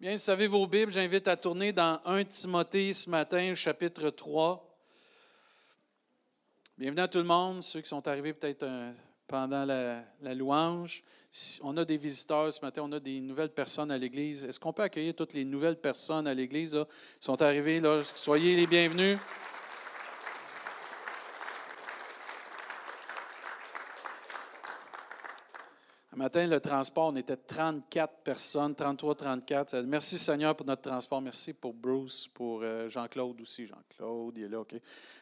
Bien, savez vos Bibles, j'invite à tourner dans 1 Timothée ce matin, chapitre 3. Bienvenue à tout le monde, ceux qui sont arrivés peut-être euh, pendant la, louange. on a des visiteurs ce matin, on a des nouvelles personnes à l'Église. Est-ce qu'on peut accueillir toutes les nouvelles personnes à l'Église qui sont arrivées? Soyez les bienvenus. Matin, le transport, on était 34 personnes, 33, 34. Merci Seigneur pour notre transport. Merci pour Bruce, pour euh, Jean-Claude aussi. Jean-Claude, il est là, OK.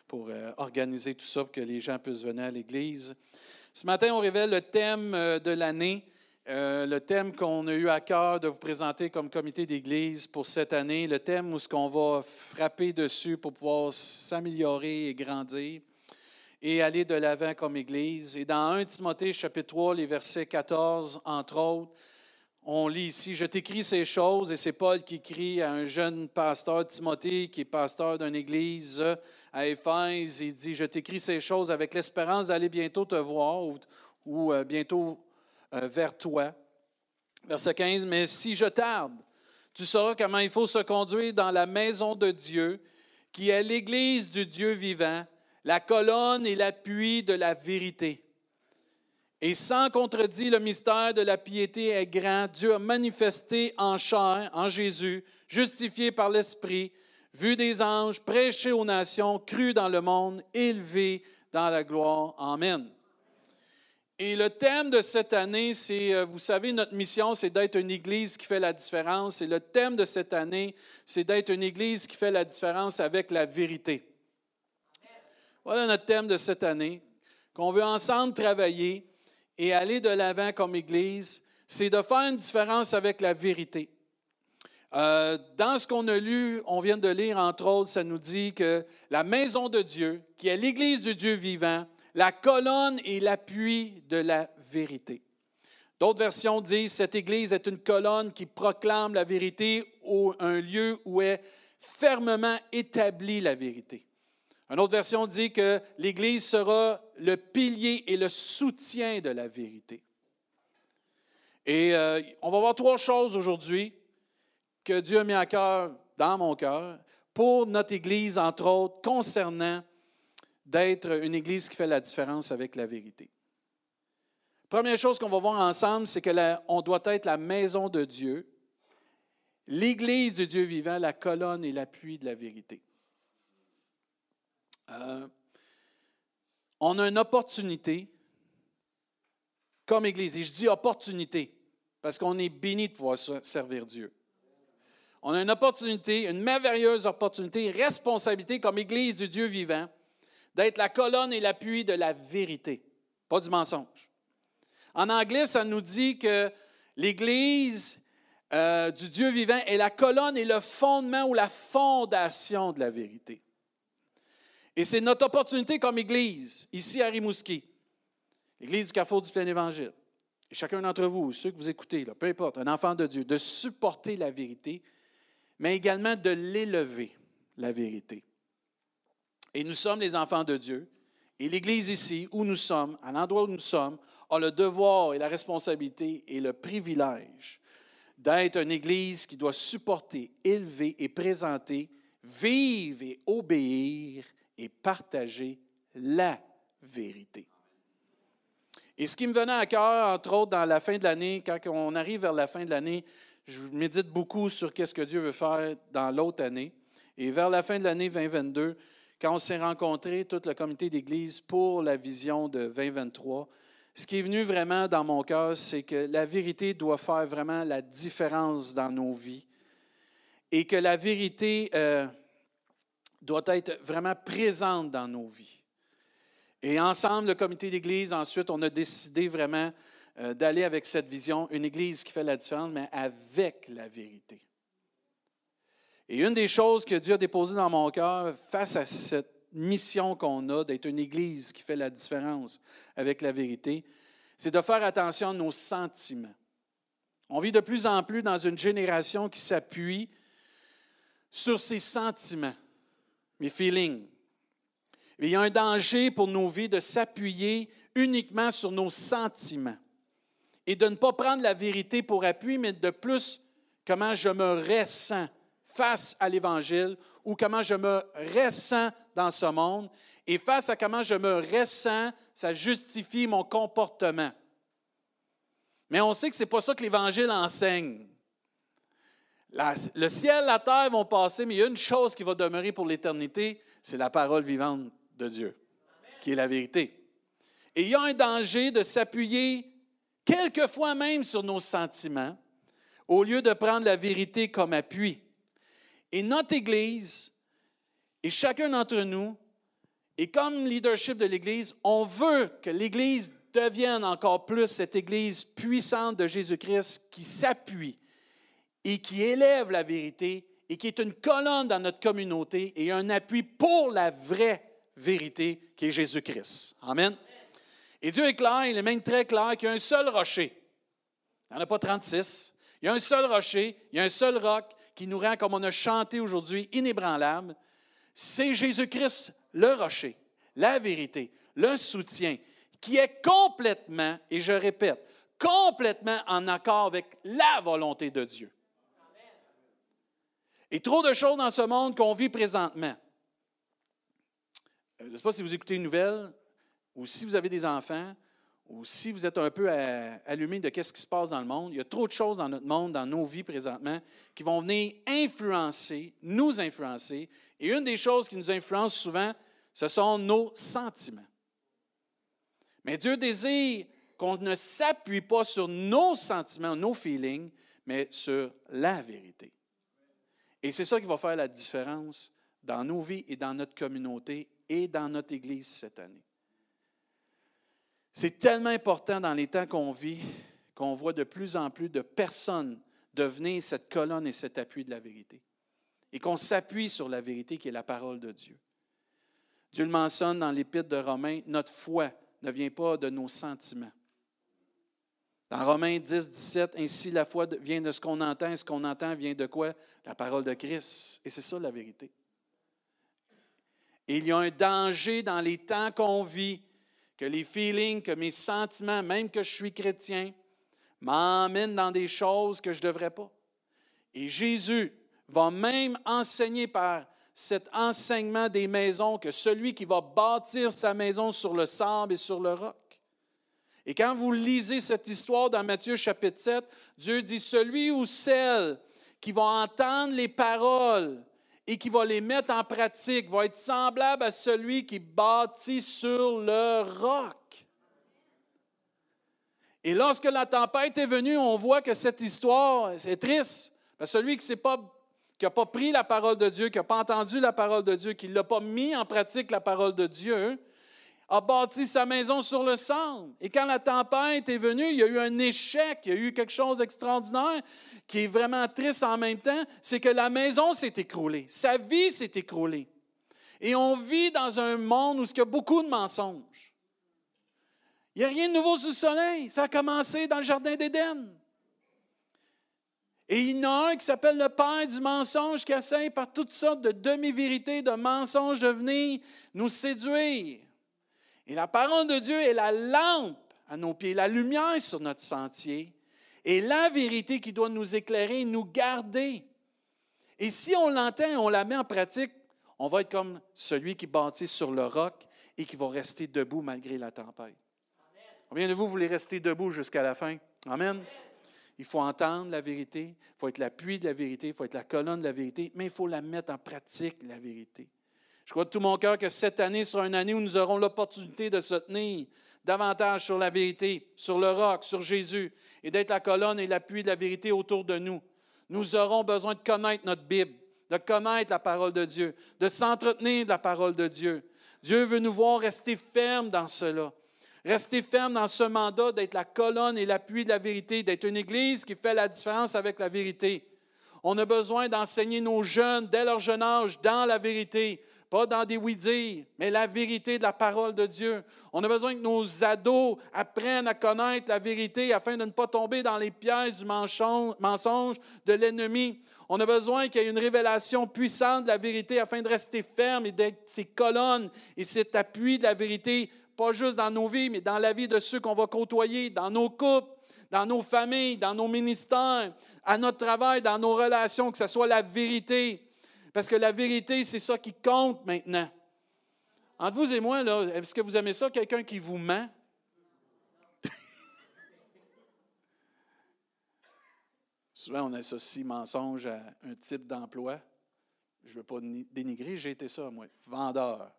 Pour euh, organiser tout ça, pour que les gens puissent venir à l'Église. Ce matin, on révèle le thème euh, de l'année, le thème qu'on a eu à cœur de vous présenter comme comité d'Église pour cette année, le thème où ce qu'on va frapper dessus pour pouvoir s'améliorer et grandir et aller de l'avant comme Église. Et dans 1 Timothée chapitre 3, les versets 14, entre autres, on lit ici, Je t'écris ces choses, et c'est Paul qui écrit à un jeune pasteur, Timothée, qui est pasteur d'une église à Éphèse. Il dit, Je t'écris ces choses avec l'espérance d'aller bientôt te voir ou, euh, bientôt euh, vers toi. Verset 15, Mais si je tarde, tu sauras comment il faut se conduire dans la maison de Dieu, qui est l'église du Dieu vivant la colonne et l'appui de la vérité. Et sans contredit, le mystère de la piété est grand. Dieu a manifesté en chair, en Jésus, justifié par l'Esprit, vu des anges, prêché aux nations, cru dans le monde, élevé dans la gloire. Amen. Et le thème de cette année, c'est, euh, vous savez, notre mission, c'est d'être une Église qui fait la différence. Et le thème de cette année, c'est d'être une Église qui fait la différence avec la vérité. Voilà notre thème de cette année, qu'on veut ensemble travailler et aller de l'avant comme Église, c'est de faire une différence avec la vérité. Euh, dans ce qu'on a lu, on vient de lire, entre autres, ça nous dit que la maison de Dieu, qui est l'Église du Dieu vivant, la colonne et l'appui de la vérité. D'autres versions disent cette Église est une colonne qui proclame la vérité ou un lieu où est fermement établie la vérité. Une autre version dit que l'Église sera le pilier et le soutien de la vérité. Et euh, on va voir trois choses aujourd'hui que Dieu a mis à cœur, dans mon cœur, pour notre Église, entre autres, concernant d'être une Église qui fait la différence avec la vérité. Première chose qu'on va voir ensemble, c'est qu'on doit être la maison de Dieu, l'Église de Dieu vivant, la colonne et l'appui de la vérité. Euh, on a une opportunité comme Église. Et je dis opportunité parce qu'on est béni de pouvoir servir Dieu. On a une opportunité, une merveilleuse opportunité, responsabilité comme Église du Dieu vivant d'être la colonne et l'appui de la vérité, pas du mensonge. En anglais, ça nous dit que l'Église euh, du Dieu vivant est la colonne et le fondement ou la fondation de la vérité. Et c'est notre opportunité comme Église, ici à Rimouski, l'Église du Carrefour du Plein Évangile. Et chacun d'entre vous, ceux que vous écoutez, peu importe, un enfant de Dieu, de supporter la vérité, mais également de l'élever, la vérité. Et nous sommes les enfants de Dieu. Et l'Église ici, où nous sommes, à l'endroit où nous sommes, a le devoir et la responsabilité et le privilège d'être une Église qui doit supporter, élever et présenter, vivre et obéir et partager la vérité. Et ce qui me venait à cœur, entre autres, dans la fin de l'année, quand on arrive vers la fin de l'année, je médite beaucoup sur qu'est-ce que Dieu veut faire dans l'autre année. Et vers la fin de l'année 2022, quand on s'est rencontré, tout le comité d'Église, pour la vision de 2023, ce qui est venu vraiment dans mon cœur, c'est que la vérité doit faire vraiment la différence dans nos vies. Et que la vérité, euh, doit être vraiment présente dans nos vies. Et ensemble, le comité d'Église, ensuite, on a décidé vraiment euh, d'aller avec cette vision, une Église qui fait la différence, mais avec la vérité. Et une des choses que Dieu a déposées dans mon cœur face à cette mission qu'on a d'être une Église qui fait la différence avec la vérité, c'est de faire attention à nos sentiments. On vit de plus en plus dans une génération qui s'appuie sur ses sentiments mes feelings. il y a un danger pour nos vies de s'appuyer uniquement sur nos sentiments et de ne pas prendre la vérité pour appui, mais de plus comment je me ressens face à l'Évangile ou comment je me ressens dans ce monde. Et face à comment je me ressens, ça justifie mon comportement. Mais on sait que ce n'est pas ça que l'Évangile enseigne. Le ciel, la terre vont passer, mais il y a une chose qui va demeurer pour l'éternité, c'est la parole vivante de Dieu, qui est la vérité. Et il y a un danger de s'appuyer quelquefois même sur nos sentiments, au lieu de prendre la vérité comme appui. Et notre Église, et chacun d'entre nous, et comme leadership de l'Église, on veut que l'Église devienne encore plus cette Église puissante de Jésus-Christ qui s'appuie et qui élève la vérité et qui est une colonne dans notre communauté et un appui pour la vraie vérité qui est Jésus-Christ. Amen. Et Dieu est clair, il est même très clair qu'il y a un seul rocher. Il n'y en a pas 36. Il y a un seul rocher, il y a un seul roc qui nous rend, comme on a chanté aujourd'hui, inébranlable. C'est Jésus-Christ, le rocher, la vérité, le soutien, qui est complètement, et je répète, complètement en accord avec la volonté de Dieu. Et trop de choses dans ce monde qu'on vit présentement. Euh, je ne sais pas si vous écoutez une nouvelle, ou si vous avez des enfants, ou si vous êtes un peu allumé de ce qui se passe dans le monde, il y a trop de choses dans notre monde, dans nos vies présentement, qui vont venir influencer, nous influencer. Et une des choses qui nous influence souvent, ce sont nos sentiments. Mais Dieu désire qu'on ne s'appuie pas sur nos sentiments, nos feelings, mais sur la vérité. Et c'est ça qui va faire la différence dans nos vies et dans notre communauté et dans notre Église cette année. C'est tellement important dans les temps qu'on vit qu'on voit de plus en plus de personnes devenir cette colonne et cet appui de la vérité. Et qu'on s'appuie sur la vérité qui est la parole de Dieu. Dieu le mentionne dans l'Épître de Romains, notre foi ne vient pas de nos sentiments. Dans Romains 10, 17, ainsi la foi vient de ce qu'on entend, et ce qu'on entend vient de quoi? La parole de Christ. Et c'est ça la vérité. Il y a un danger dans les temps qu'on vit que les feelings, que mes sentiments, même que je suis chrétien, m'emmènent dans des choses que je ne devrais pas. Et Jésus va même enseigner par cet enseignement des maisons que celui qui va bâtir sa maison sur le sable et sur le roc. Et quand vous lisez cette histoire dans Matthieu chapitre 7, Dieu dit, celui ou celle qui va entendre les paroles et qui va les mettre en pratique va être semblable à celui qui bâtit sur le roc. Et lorsque la tempête est venue, on voit que cette histoire, c'est triste. Parce que celui qui n'a pas, pas pris la parole de Dieu, qui n'a pas entendu la parole de Dieu, qui n'a pas mis en pratique la parole de Dieu, a bâti sa maison sur le sang. Et quand la tempête est venue, il y a eu un échec, il y a eu quelque chose d'extraordinaire qui est vraiment triste en même temps, c'est que la maison s'est écroulée, sa vie s'est écroulée. Et on vit dans un monde où il y a beaucoup de mensonges. Il n'y a rien de nouveau sous le soleil. Ça a commencé dans le jardin d'Éden. Et il y en a un qui s'appelle le père du mensonge qui essaie par toutes sortes de demi-vérités, de mensonges de venir nous séduire. Et la parole de Dieu est la lampe à nos pieds, la lumière sur notre sentier et la vérité qui doit nous éclairer, nous garder. Et si on l'entend et on la met en pratique, on va être comme celui qui bâtit sur le roc et qui va rester debout malgré la tempête. Combien de vous voulez rester debout jusqu'à la fin? Amen. Il faut entendre la vérité, il faut être l'appui de la vérité, il faut être la colonne de la vérité, mais il faut la mettre en pratique, la vérité. Je crois de tout mon cœur que cette année sera une année où nous aurons l'opportunité de se tenir davantage sur la vérité, sur le roc, sur Jésus, et d'être la colonne et l'appui de la vérité autour de nous. Nous aurons besoin de connaître notre Bible, de connaître la parole de Dieu, de s'entretenir de la parole de Dieu. Dieu veut nous voir rester fermes dans cela. Rester ferme dans ce mandat d'être la colonne et l'appui de la vérité, d'être une Église qui fait la différence avec la vérité. On a besoin d'enseigner nos jeunes dès leur jeune âge dans la vérité, pas dans des oui-dire, mais la vérité de la parole de Dieu. On a besoin que nos ados apprennent à connaître la vérité afin de ne pas tomber dans les pièges du mensonge de l'ennemi. On a besoin qu'il y ait une révélation puissante de la vérité afin de rester ferme et d'être ces colonnes et cet appui de la vérité, pas juste dans nos vies, mais dans la vie de ceux qu'on va côtoyer, dans nos couples, dans nos familles, dans nos ministères, à notre travail, dans nos relations, que ce soit la vérité. Parce que la vérité, c'est ça qui compte maintenant. Entre vous et moi, est-ce que vous aimez ça, quelqu'un qui vous ment? Souvent, on associe mensonge à un type d'emploi. Je ne veux pas dénigrer, j'ai été ça, moi, vendeur.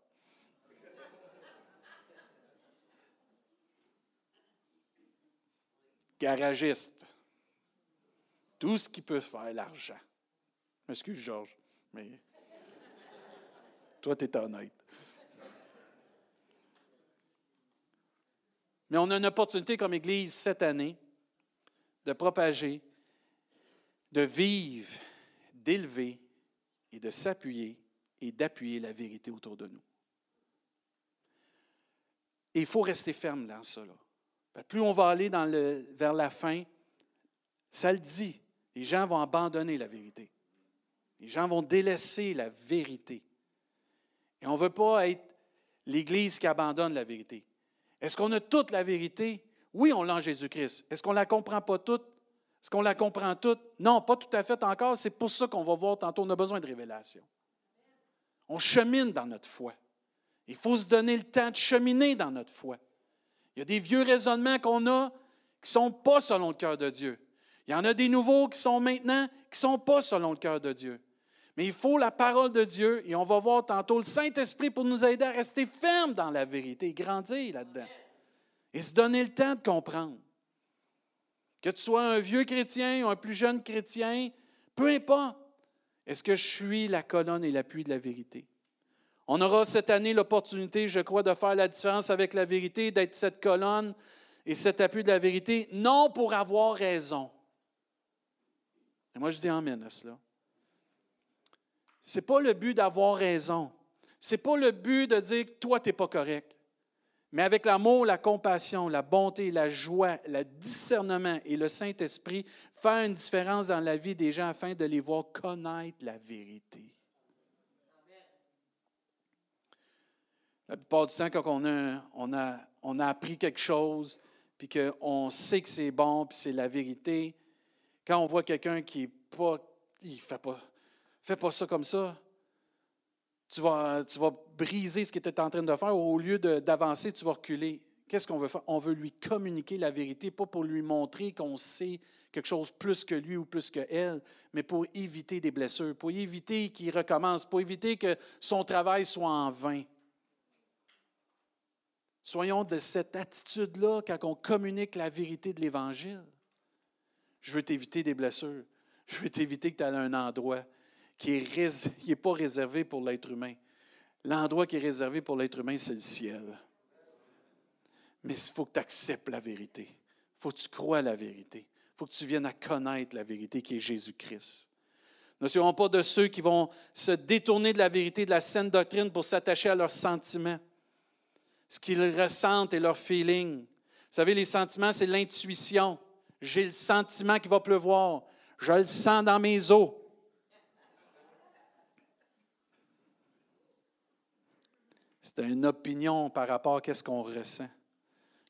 Garagiste. Tout ce qui peut faire l'argent. Excuse, Georges, toi, tu es honnête. Mais on a une opportunité comme Église cette année de propager, de vivre, d'élever et de s'appuyer et d'appuyer la vérité autour de nous. Et il faut rester ferme dans ça. Plus on va aller vers la fin, ça le dit, les gens vont abandonner la vérité. Les gens vont délaisser la vérité. Et on ne veut pas être l'Église qui abandonne la vérité. Est-ce qu'on a toute la vérité? Oui, on l'a en Jésus-Christ. Est-ce qu'on ne la comprend pas toute? Est-ce qu'on la comprend toute? Non, pas tout à fait encore. C'est pour ça qu'on va voir tantôt, on a besoin de révélation. On chemine dans notre foi. Il faut se donner le temps de cheminer dans notre foi. Il y a des vieux raisonnements qu'on a qui ne sont pas selon le cœur de Dieu. Il y en a des nouveaux qui sont maintenant qui ne sont pas selon le cœur de Dieu. Mais il faut la parole de Dieu et on va voir tantôt le Saint-Esprit pour nous aider à rester fermes dans la vérité, grandir là-dedans et se donner le temps de comprendre. Que tu sois un vieux chrétien ou un plus jeune chrétien, peu importe. Est-ce que je suis la colonne et l'appui de la vérité? On aura cette année l'opportunité, je crois, de faire la différence avec la vérité, d'être cette colonne et cet appui de la vérité, non pour avoir raison. Et moi, je dis Amen à cela. N'est pas le but d'avoir raison. Ce n'est pas le but de dire que toi, tu n'es pas correct. Mais avec l'amour, la compassion, la bonté, la joie, le discernement et le Saint-Esprit, faire une différence dans la vie des gens afin de les voir connaître la vérité. La plupart du temps, quand on a, on a, on a appris quelque chose, puis qu'on sait que c'est bon, puis c'est la vérité, quand on voit quelqu'un qui n'est pas, il fait pas, Fais pas ça comme ça. Tu vas, tu vas briser ce qu'il était en train de faire. Au lieu d'avancer, tu vas reculer. Qu'est-ce qu'on veut faire? On veut lui communiquer la vérité, pas pour lui montrer qu'on sait quelque chose plus que lui ou plus que elle, mais pour éviter des blessures, pour éviter qu'il recommence, pour éviter que son travail soit en vain. Soyons de cette attitude-là quand on communique la vérité de l'Évangile. Je veux t'éviter des blessures. Je veux t'éviter que tu ailles à un endroit qui n'est pas réservé pour l'être humain. L'endroit qui est réservé pour l'être humain, c'est le ciel. Mais il faut que tu acceptes la vérité. Il faut que tu crois à la vérité. Il faut que tu viennes à connaître la vérité qui est Jésus-Christ. Ne soyons pas de ceux qui vont se détourner de la vérité de la saine doctrine pour s'attacher à leurs sentiments, ce qu'ils ressentent et leurs feelings. Vous savez, les sentiments, c'est l'intuition. J'ai le sentiment qu'il va pleuvoir. Je le sens dans mes os. C'est une opinion par rapport à ce qu'on ressent.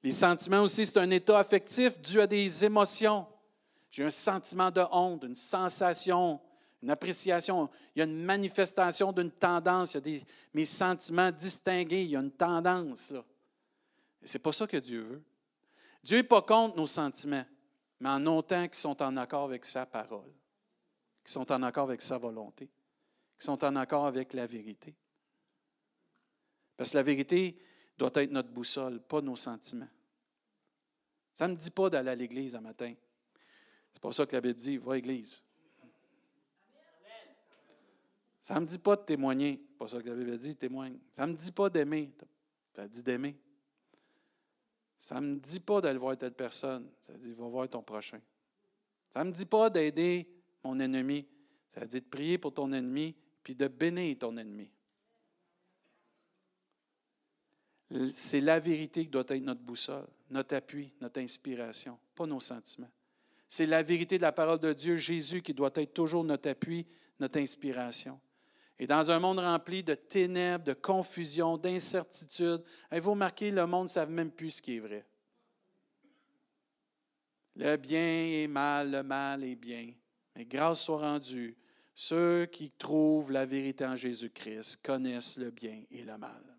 Les sentiments aussi, c'est un état affectif dû à des émotions. J'ai un sentiment de honte, une sensation, une appréciation. Il y a une manifestation d'une tendance. Il y a mes sentiments distingués. Il y a une tendance. Ce n'est pas ça que Dieu veut. Dieu n'est pas contre nos sentiments, mais en autant qu'ils sont en accord avec sa parole, qu'ils sont en accord avec sa volonté, qu'ils sont en accord avec la vérité. Parce que la vérité doit être notre boussole, pas nos sentiments. Ça ne me dit pas d'aller à l'église un matin. C'est pas ça que la Bible dit, va à l'église. Ça ne me dit pas de témoigner. C'est pas ça que la Bible dit, témoigne. Ça ne me dit pas d'aimer. Ça dit d'aimer. Ça ne me dit pas d'aller voir telle personne. Ça dit, va voir ton prochain. Ça ne me dit pas d'aider mon ennemi. Ça dit de prier pour ton ennemi, puis de bénir ton ennemi. C'est la vérité qui doit être notre boussole, notre appui, notre inspiration, pas nos sentiments. C'est la vérité de la parole de Dieu, Jésus, qui doit être toujours notre appui, notre inspiration. Et dans un monde rempli de ténèbres, de confusion, d'incertitude, avez-vous remarqué, le monde ne savent même plus ce qui est vrai. Le bien est mal, le mal est bien. Mais grâce soit rendue, ceux qui trouvent la vérité en Jésus-Christ connaissent le bien et le mal.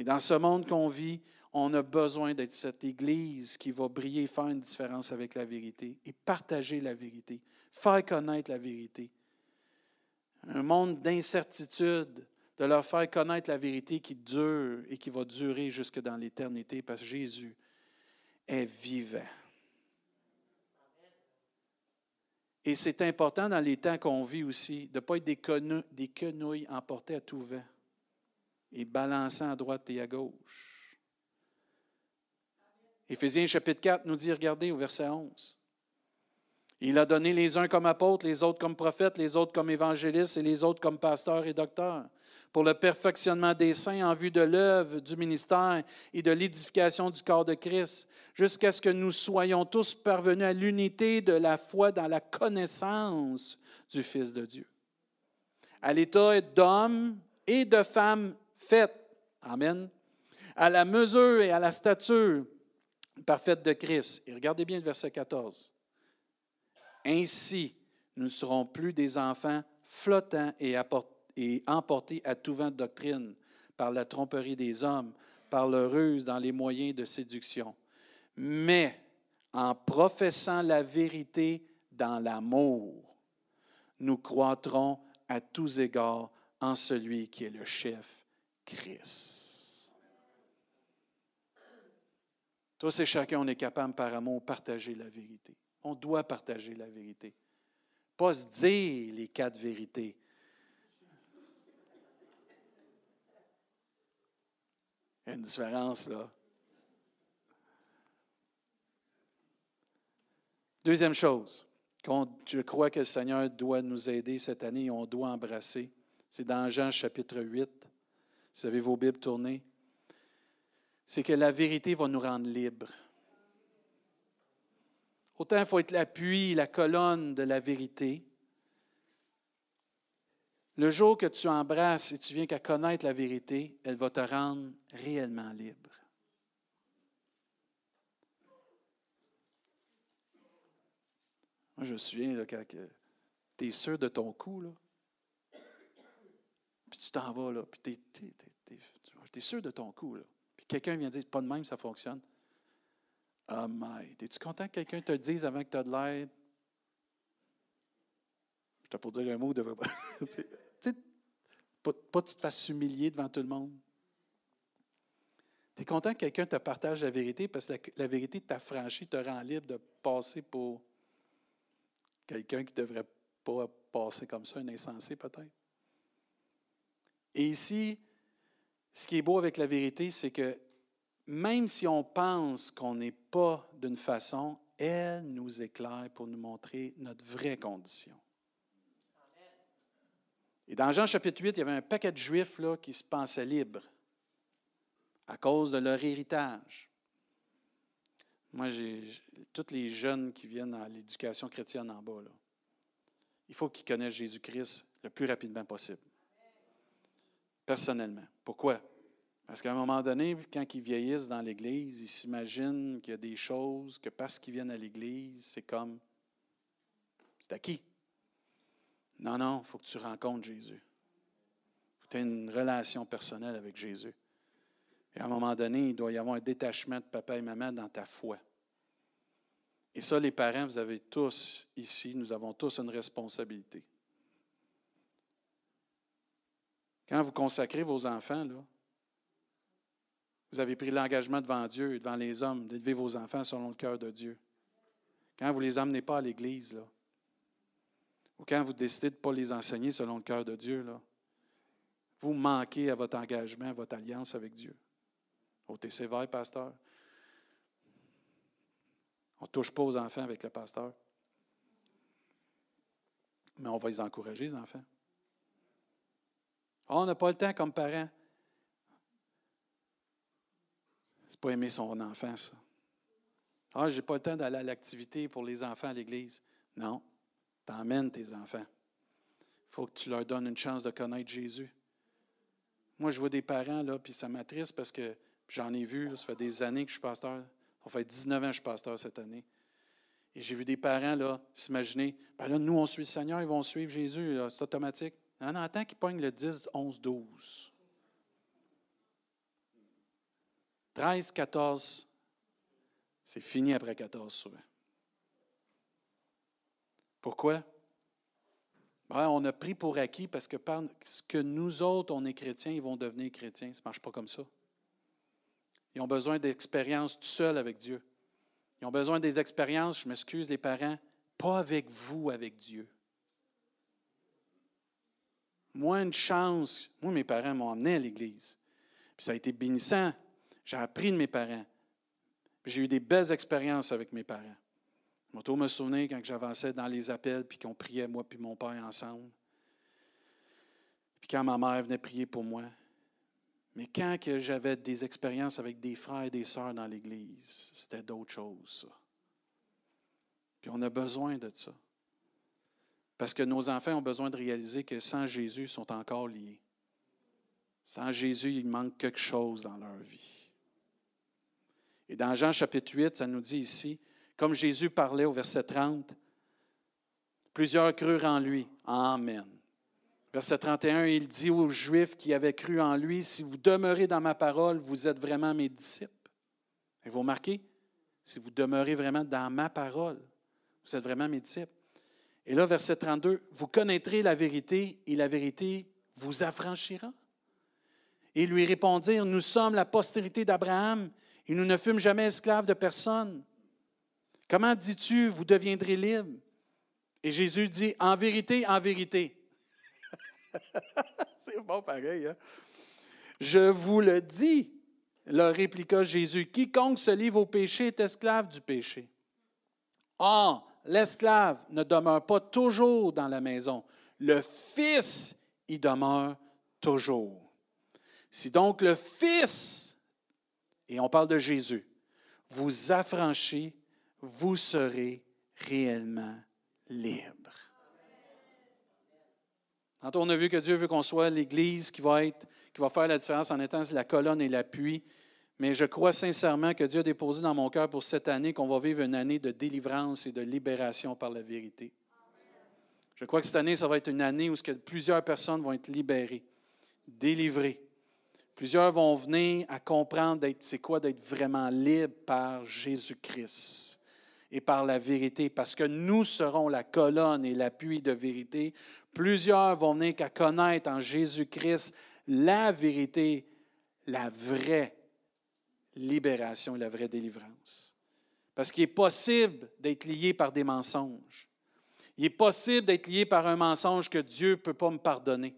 Et dans ce monde qu'on vit, on a besoin d'être cette Église qui va briller, faire une différence avec la vérité et partager la vérité, faire connaître la vérité. Un monde d'incertitude, de leur faire connaître la vérité qui dure et qui va durer jusque dans l'éternité parce que Jésus est vivant. Et c'est important dans les temps qu'on vit aussi de ne pas être des, quenouilles, emportées à tout vent et balançant à droite et à gauche. Éphésiens chapitre 4 nous dit, regardez au verset 11. Il a donné les uns comme apôtres, les autres comme prophètes, les autres comme évangélistes et les autres comme pasteurs et docteurs pour le perfectionnement des saints en vue de l'œuvre du ministère et de l'édification du corps de Christ, jusqu'à ce que nous soyons tous parvenus à l'unité de la foi dans la connaissance du Fils de Dieu. À l'état d'homme et de femme faite. Amen. À la mesure et à la stature parfaite de Christ. Et regardez bien le verset 14. Ainsi, nous ne serons plus des enfants flottants et apportés et emporté à tout vent de doctrine par la tromperie des hommes, par le ruse dans les moyens de séduction. Mais en professant la vérité dans l'amour, nous croîtrons à tous égards en celui qui est le chef, Christ. Tous et chacun, on est capable par amour de partager la vérité. On doit partager la vérité. Pas se dire les quatre vérités, Il y a une différence là. Deuxième chose, je crois que le Seigneur doit nous aider cette année on doit embrasser, c'est dans Jean chapitre 8. Vous avez vos Bibles tournées. C'est que la vérité va nous rendre libres. Autant il faut être l'appui, la colonne de la vérité, le jour que tu embrasses et tu viens qu'à connaître la vérité, elle va te rendre réellement libre. Moi, je me souviens, quand tu es sûr de ton coup, là, puis tu t'en vas, là, puis tu es, sûr de ton coup, là, puis quelqu'un vient dire, pas de même, ça fonctionne. Oh my, es-tu content que quelqu'un te dise avant que tu aies de l'aide? Je t'ai pour dire un mot de. Pas, pas que tu te fasses humilier devant tout le monde. Tu es content que quelqu'un te partage la vérité parce que la, vérité t'a franchi, te rend libre de passer pour quelqu'un qui ne devrait pas passer comme ça, un insensé peut-être. Et ici, ce qui est beau avec la vérité, c'est que même si on pense qu'on n'est pas d'une façon, elle nous éclaire pour nous montrer notre vraie condition. Et dans Jean chapitre 8, il y avait un paquet de juifs là, qui se pensaient libres à cause de leur héritage. Moi, j'ai tous les jeunes qui viennent à l'éducation chrétienne en bas, il faut qu'ils connaissent Jésus-Christ le plus rapidement possible. Personnellement. Pourquoi? Parce qu'à un moment donné, quand ils vieillissent dans l'Église, ils s'imaginent qu'il y a des choses que parce qu'ils viennent à l'Église, c'est comme, c'est acquis. Non, non, il faut que tu rencontres Jésus. Il tu aies une relation personnelle avec Jésus. Et à un moment donné, il doit y avoir un détachement de papa et maman dans ta foi. Et ça, les parents, vous avez tous ici, nous avons tous une responsabilité. Quand vous consacrez vos enfants, là, vous avez pris l'engagement devant Dieu et devant les hommes d'élever vos enfants selon le cœur de Dieu. Quand vous ne les emmenez pas à l'Église, là, ou quand vous décidez de ne pas les enseigner selon le cœur de Dieu, là, vous manquez à votre engagement, à votre alliance avec Dieu. Oh, t'es sévère, pasteur. On ne touche pas aux enfants avec le pasteur. Mais on va les encourager, les enfants. Oh, on n'a pas le temps comme parents. C'est pas aimer son enfant, ça. Ah, je n'ai pas le temps d'aller à l'activité pour les enfants à l'église. Non. T'emmènes tes enfants. Il faut que tu leur donnes une chance de connaître Jésus. Moi, je vois des parents, là, puis ça m'attriste parce que J'en ai vu, ça fait des années que je suis pasteur. Ça fait 19 ans que je suis pasteur cette année. Et j'ai vu des parents là, s'imaginer, ben là, nous, on suit le Seigneur, ils vont suivre Jésus, c'est automatique. On entend qu'ils pognent le 10, 11, 12. 13, 14, c'est fini après 14 souvent. Pourquoi? Ben, on a pris pour acquis parce que parce que nous autres, on est chrétiens, ils vont devenir chrétiens. Ça ne marche pas comme ça. Ils ont besoin d'expériences tout seuls avec Dieu. Ils ont besoin des expériences, je m'excuse les parents, pas avec vous, avec Dieu. Moi, une chance, moi, mes parents m'ont emmené à l'Église. Puis ça a été bénissant. J'ai appris de mes parents. J'ai eu des belles expériences avec mes parents. Je vais me souvenir quand j'avançais dans les appels, puis qu'on priait, moi puis mon père, ensemble. Puis quand ma mère venait prier pour moi. Mais quand j'avais des expériences avec des frères et des sœurs dans l'Église, c'était d'autres choses, Puis on a besoin de ça. Parce que nos enfants ont besoin de réaliser que sans Jésus, ils sont encore liés. Sans Jésus, il manque quelque chose dans leur vie. Et dans Jean chapitre 8, ça nous dit ici, comme Jésus parlait au verset 30, plusieurs crurent en lui. Amen. Verset 31, il dit aux Juifs qui avaient cru en lui, si vous demeurez dans ma parole, vous êtes vraiment mes disciples. Et vous remarquez, si vous demeurez vraiment dans ma parole, vous êtes vraiment mes disciples. Et là, verset 32, vous connaîtrez la vérité et la vérité vous affranchira. Et lui répondirent, nous sommes la postérité d'Abraham et nous ne fûmes jamais esclaves de personne. Comment dis-tu, vous deviendrez libres? Et Jésus dit, en vérité, en vérité. C'est bon pareil. Hein? Je vous le dis, leur répliqua Jésus, quiconque se livre au péché est esclave du péché. Or, l'esclave ne demeure pas toujours dans la maison, le Fils y demeure toujours. Si donc le Fils, et on parle de Jésus, vous affranchit, vous serez réellement libre. on a vu que Dieu veut qu'on soit l'Église qui va, être, qui va faire la différence en étant la colonne et l'appui. Mais je crois sincèrement que Dieu a déposé dans mon cœur pour cette année qu'on va vivre une année de délivrance et de libération par la vérité. Je crois que cette année, ça va être une année où plusieurs personnes vont être libérées, délivrées. Plusieurs vont venir à comprendre c'est quoi d'être vraiment libre par Jésus-Christ et par la vérité, parce que nous serons la colonne et l'appui de vérité. Plusieurs vont venir qu'à connaître en Jésus-Christ la vérité, la vraie libération et la vraie délivrance. Parce qu'il est possible d'être lié par des mensonges. Il est possible d'être lié par un mensonge que Dieu ne peut pas me pardonner.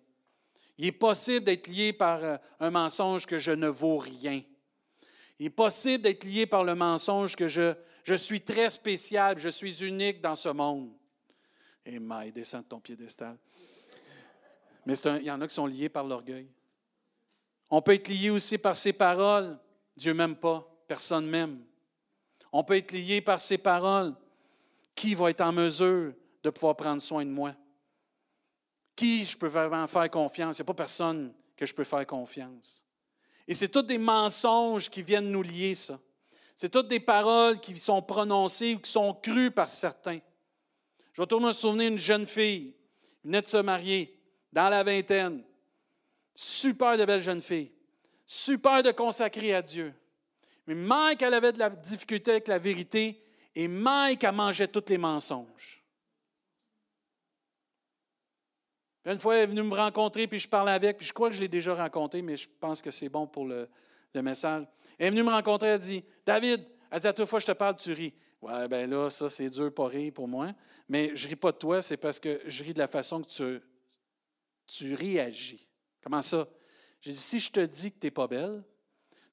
Il est possible d'être lié par euh, un mensonge que je ne vaux rien. Il est possible d'être lié par le mensonge que je, suis très spécial, je suis unique dans ce monde. Et maille, descends de ton piédestal. Mais il y en a qui sont liés par l'orgueil. On peut être lié aussi par ses paroles. Dieu m'aime pas, personne m'aime. On peut être lié par ses paroles. Qui va être en mesure de pouvoir prendre soin de moi? Qui je peux vraiment faire confiance? Il n'y a pas personne que je peux faire confiance. Et c'est tous des mensonges qui viennent nous lier, ça. C'est toutes des paroles qui sont prononcées ou qui sont crues par certains. Je vais toujours me souvenir d'une jeune fille, venait de se marier, dans la vingtaine. Super de belle jeune fille. Super de consacrer à Dieu. Mais Mike, elle avait de la difficulté avec la vérité et Mike, elle mangeait tous les mensonges. une fois, elle est venue me rencontrer, puis je parlais avec, puis je crois que je l'ai déjà rencontré, mais je pense que c'est bon pour le, message. Elle est venue me rencontrer, elle dit David, elle dit à toute fois je te parle, tu ris. Ouais, ben là, ça, c'est dur pas rire pour moi. Mais je ris pas de toi, c'est parce que je ris de la façon que tu, tu réagis. Comment ça? J'ai dit si je te dis que tu n'es pas belle,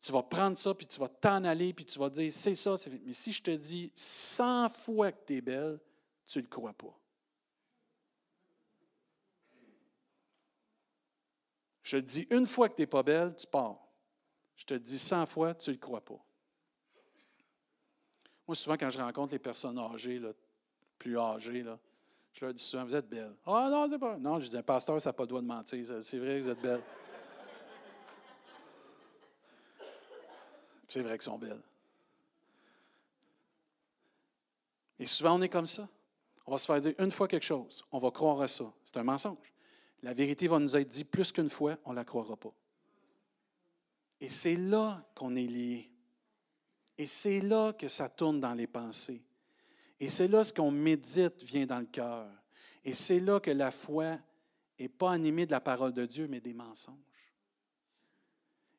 tu vas prendre ça, puis tu vas t'en aller, puis tu vas dire c'est ça. Mais si je te dis 100 fois que tu es belle, tu ne le crois pas. Je te dis une fois que tu n'es pas belle, tu pars. Je te dis 100 fois, tu ne le crois pas. Moi, souvent, quand je rencontre les personnes âgées, plus âgées, là, je leur dis souvent, vous êtes belle. Ah non, c'est pas. Non, je dis, un pasteur, ça n'a pas le droit de mentir. C'est vrai vous êtes belle. C'est vrai qu'elles sont belles. Et souvent, on est comme ça. On va se faire dire une fois quelque chose, on va croire à ça. C'est un mensonge. La vérité va nous être dit plus qu'une fois, on ne la croira pas. Et c'est là qu'on est lié. Et c'est là que ça tourne dans les pensées. Et c'est là ce qu'on médite vient dans le cœur. Et c'est là que la foi n'est pas animée de la parole de Dieu, mais des mensonges.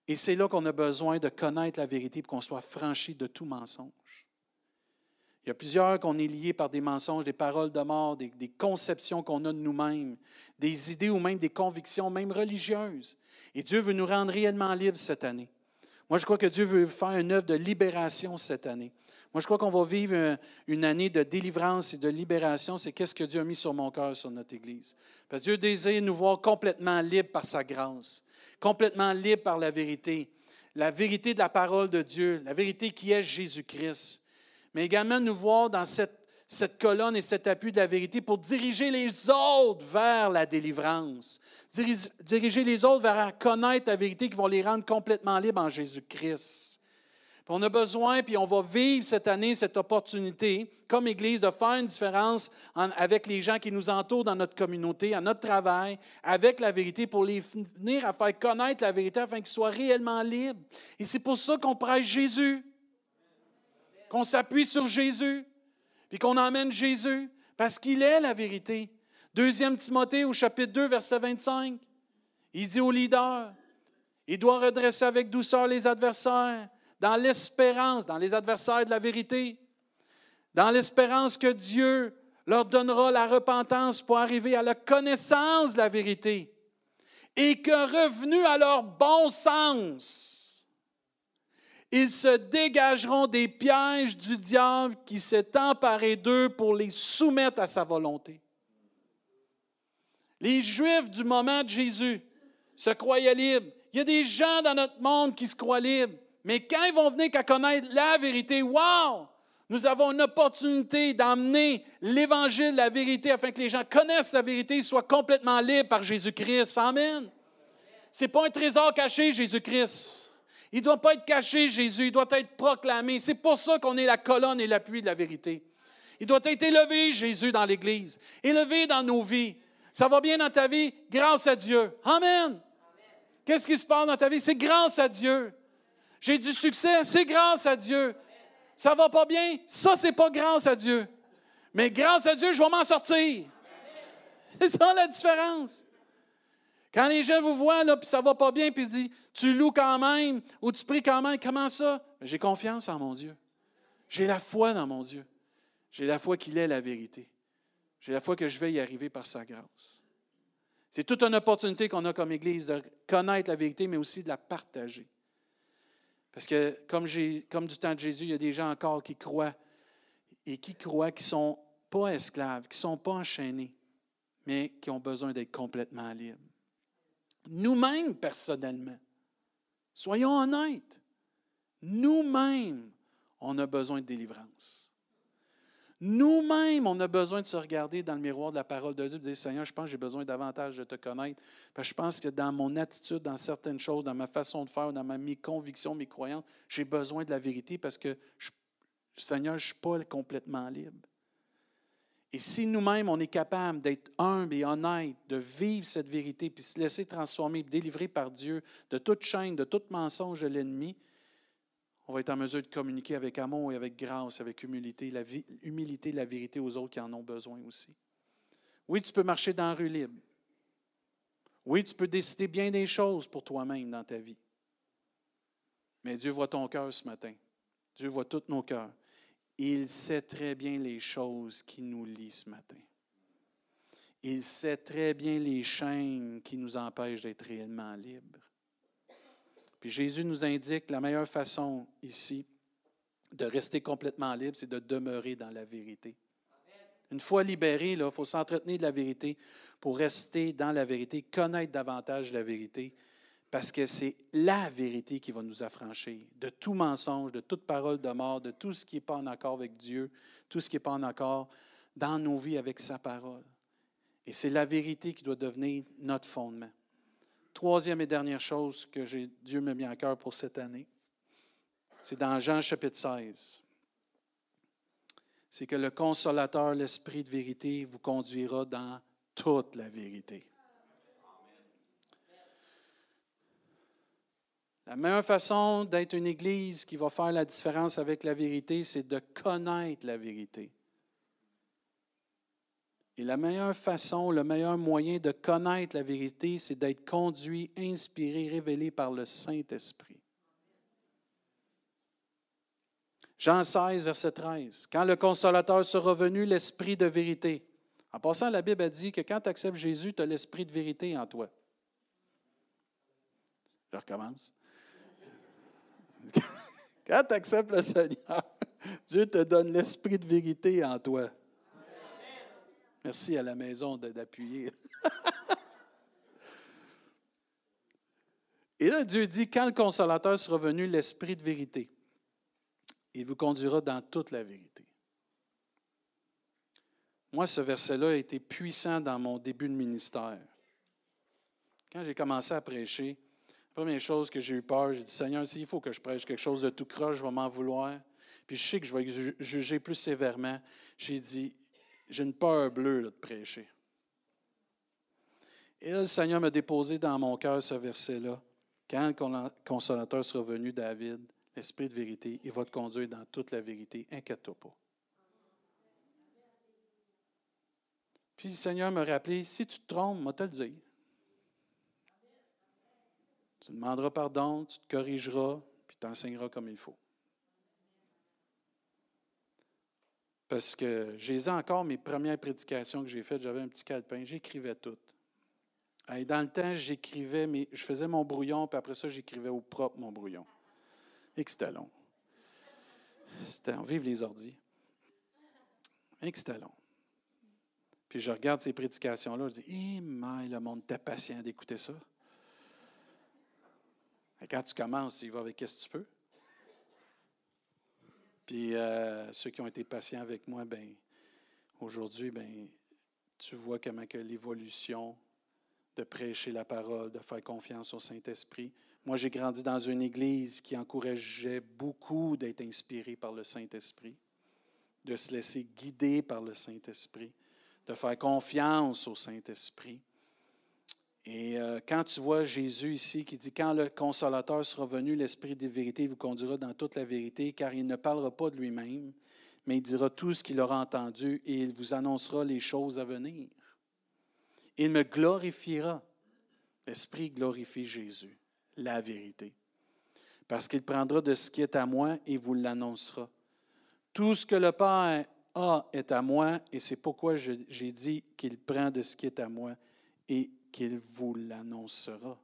Et c'est là qu'on a besoin de connaître la vérité pour qu'on soit franchi de tout mensonge. Il y a plusieurs qu'on est liés par des mensonges, des paroles de mort, des, conceptions qu'on a de nous-mêmes, des idées ou même des convictions, même religieuses. Et Dieu veut nous rendre réellement libres cette année. Moi, je crois que Dieu veut faire une œuvre de libération cette année. Moi, je crois qu'on va vivre une année de délivrance et de libération. C'est qu'est-ce que Dieu a mis sur mon cœur, sur notre Église. Parce que Dieu désire nous voir complètement libres par sa grâce, complètement libres par la vérité. La vérité de la parole de Dieu, la vérité qui est Jésus-Christ. Mais également nous voir dans cette, cette colonne et cet appui de la vérité pour diriger les autres vers la délivrance. Diriger les autres vers connaître la vérité qui va les rendre complètement libres en Jésus-Christ on a besoin, puis on va vivre cette année cette opportunité, comme Église, de faire une différence avec les gens qui nous entourent dans notre communauté, à notre travail, avec la vérité, pour les venir à faire connaître la vérité afin qu'ils soient réellement libres. Et c'est pour ça qu'on prêche Jésus, qu'on s'appuie sur Jésus, puis qu'on emmène Jésus, parce qu'il est la vérité. Deuxième Timothée au chapitre 2, verset 25, il dit au leader, il doit redresser avec douceur les adversaires dans l'espérance, dans les adversaires de la vérité, dans l'espérance que Dieu leur donnera la repentance pour arriver à la connaissance de la vérité et que revenus à leur bon sens, ils se dégageront des pièges du diable qui s'est emparé d'eux pour les soumettre à sa volonté. Les Juifs du moment de Jésus se croyaient libres. Il y a des gens dans notre monde qui se croient libres. Mais quand ils vont venir qu'à connaître la vérité, wow! Nous avons une opportunité d'amener l'Évangile, la vérité, afin que les gens connaissent la vérité et soient complètement libres par Jésus-Christ. Amen. Ce n'est pas un trésor caché, Jésus-Christ. Il ne doit pas être caché, Jésus. Il doit être proclamé. C'est pour ça qu'on est la colonne et l'appui de la vérité. Il doit être élevé, Jésus, dans l'Église. Élevé dans nos vies. Ça va bien dans ta vie? Grâce à Dieu. Amen. Qu'est-ce qui se passe dans ta vie? C'est grâce à Dieu. J'ai du succès, c'est grâce à Dieu. Ça va pas bien, ça, c'est pas grâce à Dieu. Mais grâce à Dieu, je vais m'en sortir. C'est ça la différence. Quand les gens vous voient, là, puis ça va pas bien, puis ils disent, tu loues quand même, ou tu pries quand même, comment ça? J'ai confiance en mon Dieu. J'ai la foi dans mon Dieu. J'ai la foi qu'il est la vérité. J'ai la foi que je vais y arriver par sa grâce. C'est toute une opportunité qu'on a comme Église de connaître la vérité, mais aussi de la partager. Parce que comme, du temps de Jésus, il y a des gens encore qui croient et qui croient qui ne sont pas esclaves, qui ne sont pas enchaînés, mais qui ont besoin d'être complètement libres. Nous-mêmes, personnellement, soyons honnêtes, nous-mêmes, on a besoin de délivrance. Nous-mêmes, on a besoin de se regarder dans le miroir de la parole de Dieu et de dire Seigneur, je pense que j'ai besoin davantage de te connaître. Parce que je pense que dans mon attitude, dans certaines choses, dans ma façon de faire, dans mes convictions, mes croyances, j'ai besoin de la vérité parce que, Seigneur, je ne suis pas complètement libre. Et si nous-mêmes, on est capable d'être humble et honnête, de vivre cette vérité, puis se laisser transformer, délivrer par Dieu de toute chaîne, de tout mensonge de l'ennemi, on va être en mesure de communiquer avec amour et avec grâce, avec humilité, la, la vérité aux autres qui en ont besoin aussi. Oui, tu peux marcher dans la rue libre. Oui, tu peux décider bien des choses pour toi-même dans ta vie. Mais Dieu voit ton cœur ce matin. Dieu voit tous nos cœurs. Il sait très bien les choses qui nous lient ce matin. Il sait très bien les chaînes qui nous empêchent d'être réellement libres. Puis Jésus nous indique la meilleure façon ici de rester complètement libre, c'est de demeurer dans la vérité. Une fois libéré, il faut s'entretenir de la vérité pour rester dans la vérité, connaître davantage la vérité, parce que c'est la vérité qui va nous affranchir de tout mensonge, de toute parole de mort, de tout ce qui n'est pas en accord avec Dieu, tout ce qui n'est pas en accord dans nos vies avec sa parole. Et c'est la vérité qui doit devenir notre fondement. Troisième et dernière chose que Dieu m'a mis à cœur pour cette année, C'est dans Jean chapitre 16. C'est que le consolateur, l'esprit de vérité, vous conduira dans toute la vérité. La meilleure façon d'être une Église qui va faire la différence avec la vérité, c'est de connaître la vérité. Et la meilleure façon, le meilleur moyen de connaître la vérité, c'est d'être conduit, inspiré, révélé par le Saint-Esprit. Jean 16, verset 13. Quand le consolateur sera venu, l'esprit de vérité. En passant, la Bible a dit que quand tu acceptes Jésus, tu as l'esprit de vérité en toi. Je recommence. Quand tu acceptes le Seigneur, Dieu te donne l'esprit de vérité en toi. Merci à la maison d'appuyer. Et là, Dieu dit, quand le consolateur sera venu, l'esprit de vérité, il vous conduira dans toute la vérité. Moi, ce verset-là a été puissant dans mon début de ministère. Quand j'ai commencé à prêcher, Première chose que j'ai eu peur, j'ai dit Seigneur, s'il faut que je prêche quelque chose de tout croche, je vais m'en vouloir. Puis je sais que je vais juger plus sévèrement. J'ai dit J'ai une peur bleue de prêcher. Et là, le Seigneur m'a déposé dans mon cœur ce verset-là. Quand le consolateur sera venu, David, l'Esprit de vérité, il va te conduire dans toute la vérité. Inquiète-toi pas. Puis le Seigneur m'a rappelé si tu te trompes, moi te le dire. Tu demanderas pardon, tu te corrigeras, puis tu enseigneras comme il faut. Parce que j'ai encore mes premières prédications que j'ai faites, j'avais un petit calepin, j'écrivais tout. Et dans le temps, j'écrivais, mais je faisais mon brouillon, puis après ça, j'écrivais au propre mon brouillon. Et que c'était long. C'était, vive les ordis. Et que c'était long. Puis je regarde ces prédications-là, je dis, eh, mais le monde était patient d'écouter ça. Quand tu commences, tu vas avec qu'est-ce que tu peux. Puis euh, ceux qui ont été patients avec moi, ben aujourd'hui, ben tu vois comment que l'évolution de prêcher la parole, de faire confiance au Saint-Esprit. Moi, j'ai grandi dans une église qui encourageait beaucoup d'être inspiré par le Saint-Esprit, de se laisser guider par le Saint-Esprit, de faire confiance au Saint-Esprit. Et euh, quand tu vois Jésus ici qui dit, quand le consolateur sera venu, l'Esprit de vérité vous conduira dans toute la vérité, car il ne parlera pas de lui-même, mais il dira tout ce qu'il aura entendu et il vous annoncera les choses à venir. Il me glorifiera. L'Esprit glorifie Jésus, la vérité, parce qu'il prendra de ce qui est à moi et vous l'annoncera. Tout ce que le Père a est à moi, et c'est pourquoi j'ai dit qu'il prend de ce qui est à moi et qu'il vous l'annoncera.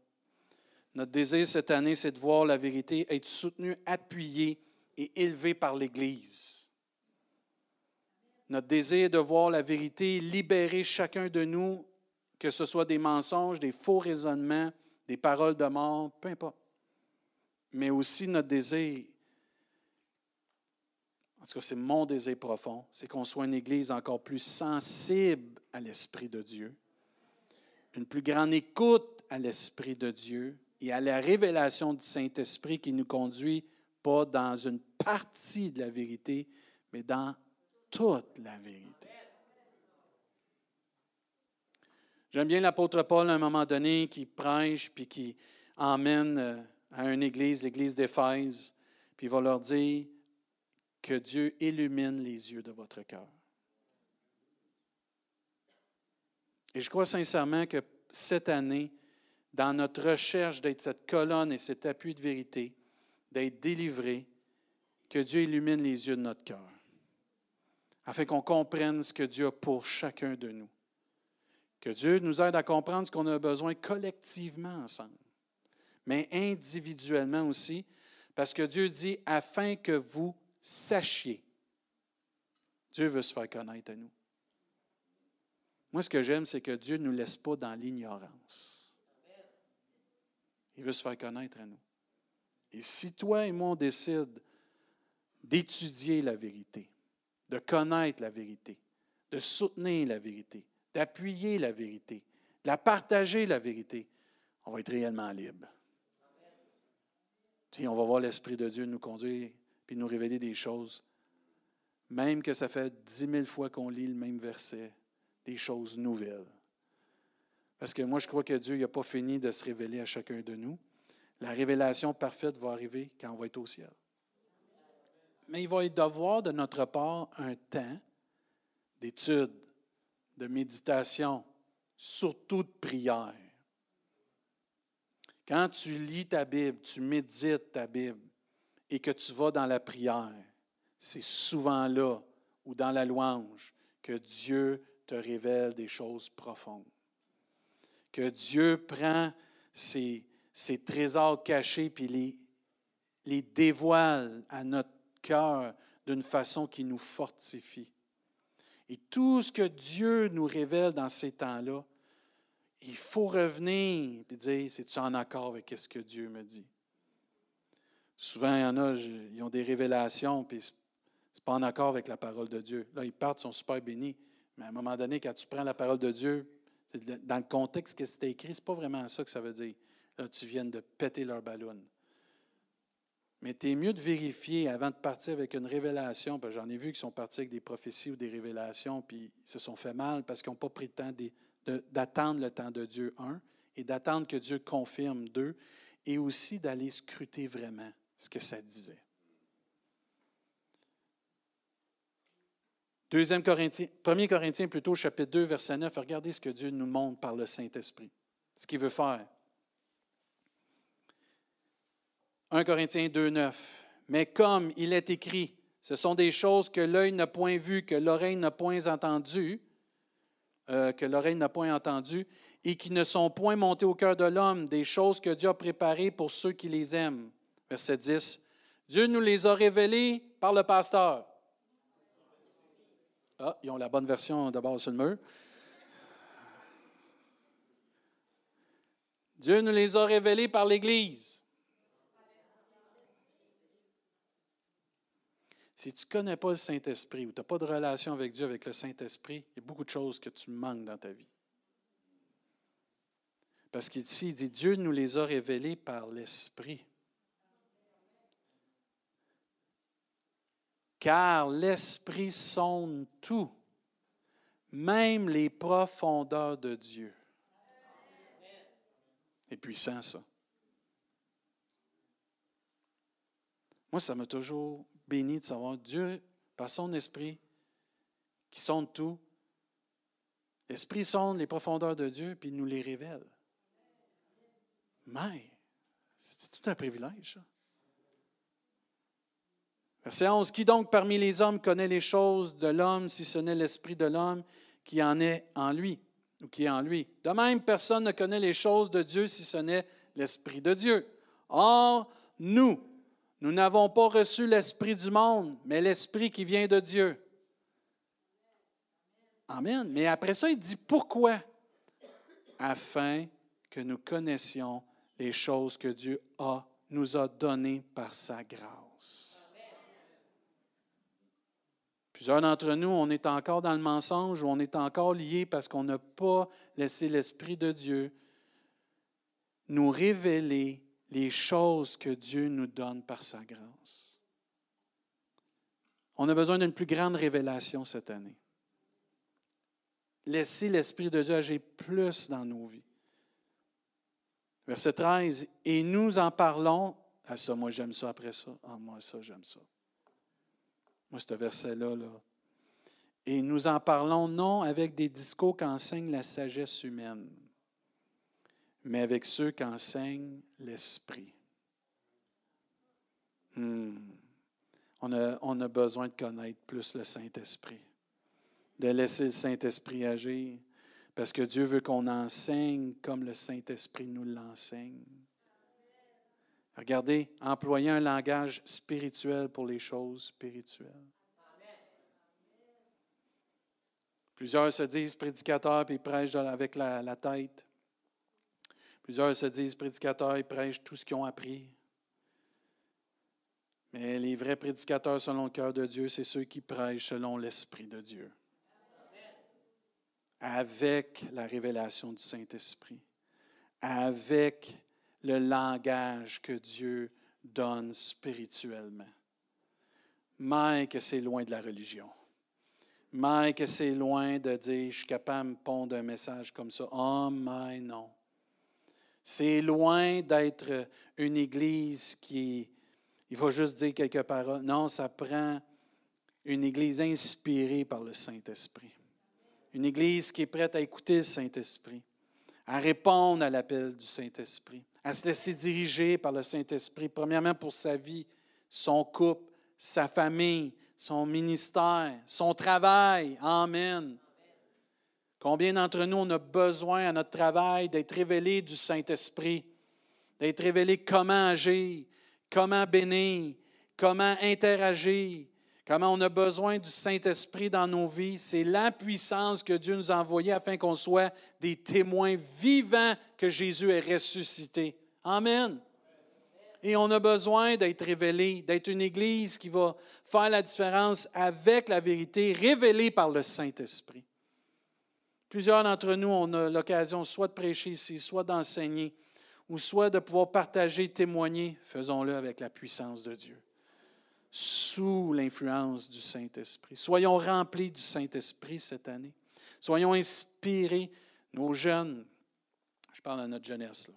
Notre désir cette année, c'est de voir la vérité être soutenue, appuyée et élevée par l'Église. Notre désir de voir la vérité libérer chacun de nous, que ce soit des mensonges, des faux raisonnements, des paroles de mort, peu importe. Mais aussi notre désir, en tout cas c'est mon désir profond, c'est qu'on soit une Église encore plus sensible à l'Esprit de Dieu une plus grande écoute à l'Esprit de Dieu et à la révélation du Saint-Esprit qui nous conduit pas dans une partie de la vérité, mais dans toute la vérité. J'aime bien l'apôtre Paul à un moment donné qui prêche puis qui emmène euh, à une église, l'église d'Éphèse, puis il va leur dire que Dieu illumine les yeux de votre cœur. Et je crois sincèrement que cette année, dans notre recherche d'être cette colonne et cet appui de vérité, d'être délivré, que Dieu illumine les yeux de notre cœur, afin qu'on comprenne ce que Dieu a pour chacun de nous. Que Dieu nous aide à comprendre ce qu'on a besoin collectivement ensemble, mais individuellement aussi, parce que Dieu dit afin que vous sachiez. Dieu veut se faire connaître à nous. Moi, ce que j'aime, c'est que Dieu ne nous laisse pas dans l'ignorance. Il veut se faire connaître à nous. Et si toi et moi, on décide d'étudier la vérité, de connaître la vérité, de soutenir la vérité, d'appuyer la vérité, de la partager la vérité, on va être réellement libre. Puis on va voir l'Esprit de Dieu nous conduire puis nous révéler des choses. Même que ça fait dix mille fois qu'on lit le même verset, des choses nouvelles. Parce que moi, je crois que Dieu n'a pas fini de se révéler à chacun de nous. La révélation parfaite va arriver quand on va être au ciel. Mais il va y devoir de notre part un temps d'étude, de méditation, surtout de prière. Quand tu lis ta Bible, tu médites ta Bible et que tu vas dans la prière, c'est souvent là ou dans la louange que Dieu te révèle des choses profondes. Que Dieu prend ses, trésors cachés puis les, dévoile à notre cœur d'une façon qui nous fortifie. Et tout ce que Dieu nous révèle dans ces temps-là, il faut revenir et dire, c'est-tu en accord avec ce que Dieu me dit? Souvent, il y en a, ils ont des révélations, puis ce n'est pas en accord avec la parole de Dieu. Là, ils partent, ils sont super bénis. Mais à un moment donné, quand tu prends la parole de Dieu, dans le contexte que c'était écrit, ce n'est pas vraiment ça que ça veut dire. Là, tu viens de péter leur ballon. Mais tu es mieux de vérifier avant de partir avec une révélation. J'en ai vu qui sont partis avec des prophéties ou des révélations, puis ils se sont fait mal parce qu'ils n'ont pas pris le temps d'attendre le temps de Dieu, un, et d'attendre que Dieu confirme, deux, et aussi d'aller scruter vraiment ce que ça disait. Deuxième Corinthiens, 1 Corinthiens plutôt, chapitre 2, verset 9. Regardez ce que Dieu nous montre par le Saint-Esprit, ce qu'il veut faire. 1 Corinthiens 2, 9. Mais comme il est écrit, ce sont des choses que l'œil n'a point vues, que l'oreille n'a point entendues, euh, que l'oreille n'a point entendues, et qui ne sont point montées au cœur de l'homme, des choses que Dieu a préparées pour ceux qui les aiment. Verset 10. Dieu nous les a révélées par le pasteur. Ah, ils ont la bonne version d'abord sur le mur. Dieu nous les a révélées par l'Église. Si tu ne connais pas le Saint-Esprit ou tu n'as pas de relation avec Dieu, avec le Saint-Esprit, il y a beaucoup de choses que tu manques dans ta vie. Parce qu'ici, il dit, Dieu nous les a révélées par l'Esprit. Car l'Esprit sonde tout, même les profondeurs de Dieu. C'est puissant, ça. Moi, ça m'a toujours béni de savoir Dieu, par son esprit, qui sonde tout, l'esprit sonde les profondeurs de Dieu, puis il nous les révèle. Mais, c'est tout un privilège, ça. Verset 11. Qui donc parmi les hommes connaît les choses de l'homme si ce n'est l'esprit de l'homme qui en est en lui ou qui est en lui? De même, personne ne connaît les choses de Dieu si ce n'est l'esprit de Dieu. Or, nous, nous n'avons pas reçu l'esprit du monde, mais l'esprit qui vient de Dieu. Amen. Mais après ça, il dit pourquoi? Afin que nous connaissions les choses que Dieu a, nous a données par sa grâce. Plusieurs d'entre nous, on est encore dans le mensonge ou on est encore lié parce qu'on n'a pas laissé l'Esprit de Dieu nous révéler les choses que Dieu nous donne par sa grâce. On a besoin d'une plus grande révélation cette année. Laisser l'Esprit de Dieu agir plus dans nos vies. Verset 13, et nous en parlons. Ah, ça, moi j'aime ça après ça. Ah, moi, ça, j'aime ça. Ce verset-là, là. Et nous en parlons non avec des discours qu'enseigne la sagesse humaine, mais avec ceux qu'enseigne l'Esprit. Hmm. On a besoin de connaître plus le Saint-Esprit, de laisser le Saint-Esprit agir, parce que Dieu veut qu'on enseigne comme le Saint-Esprit nous l'enseigne. Regardez, employer un langage spirituel pour les choses spirituelles. Plusieurs se disent prédicateurs et ils prêchent avec la, tête. Plusieurs se disent prédicateurs et prêchent tout ce qu'ils ont appris. Mais les vrais prédicateurs selon le cœur de Dieu, c'est ceux qui prêchent selon l'Esprit de Dieu. Avec la révélation du Saint-Esprit. Avec le langage que Dieu donne spirituellement. Mais que c'est loin de la religion. Mais que c'est loin de dire je suis capable de pondre un message comme ça. Oh, mais non. C'est loin d'être une église qui, il va juste dire quelques paroles. Non, ça prend une église inspirée par le Saint-Esprit. Une église qui est prête à écouter le Saint-Esprit, à répondre à l'appel du Saint-Esprit, à se laisser diriger par le Saint-Esprit, premièrement pour sa vie, son couple, sa famille, son ministère, son travail. Amen. Combien d'entre nous, on besoin à notre travail d'être révélé du Saint-Esprit, d'être révélé comment agir, comment bénir, comment interagir, comment on a besoin du Saint-Esprit dans nos vies? C'est la puissance que Dieu nous a envoyée afin qu'on soit des témoins vivants que Jésus est ressuscité. Amen. Et on a besoin d'être révélé, d'être une Église qui va faire la différence avec la vérité révélée par le Saint-Esprit. Plusieurs d'entre nous, on a l'occasion soit de prêcher ici, soit d'enseigner, ou soit de pouvoir partager, témoigner. Faisons-le avec la puissance de Dieu, sous l'influence du Saint-Esprit. Soyons remplis du Saint-Esprit cette année. Soyons inspirés. Nos jeunes, je parle à notre jeunesse,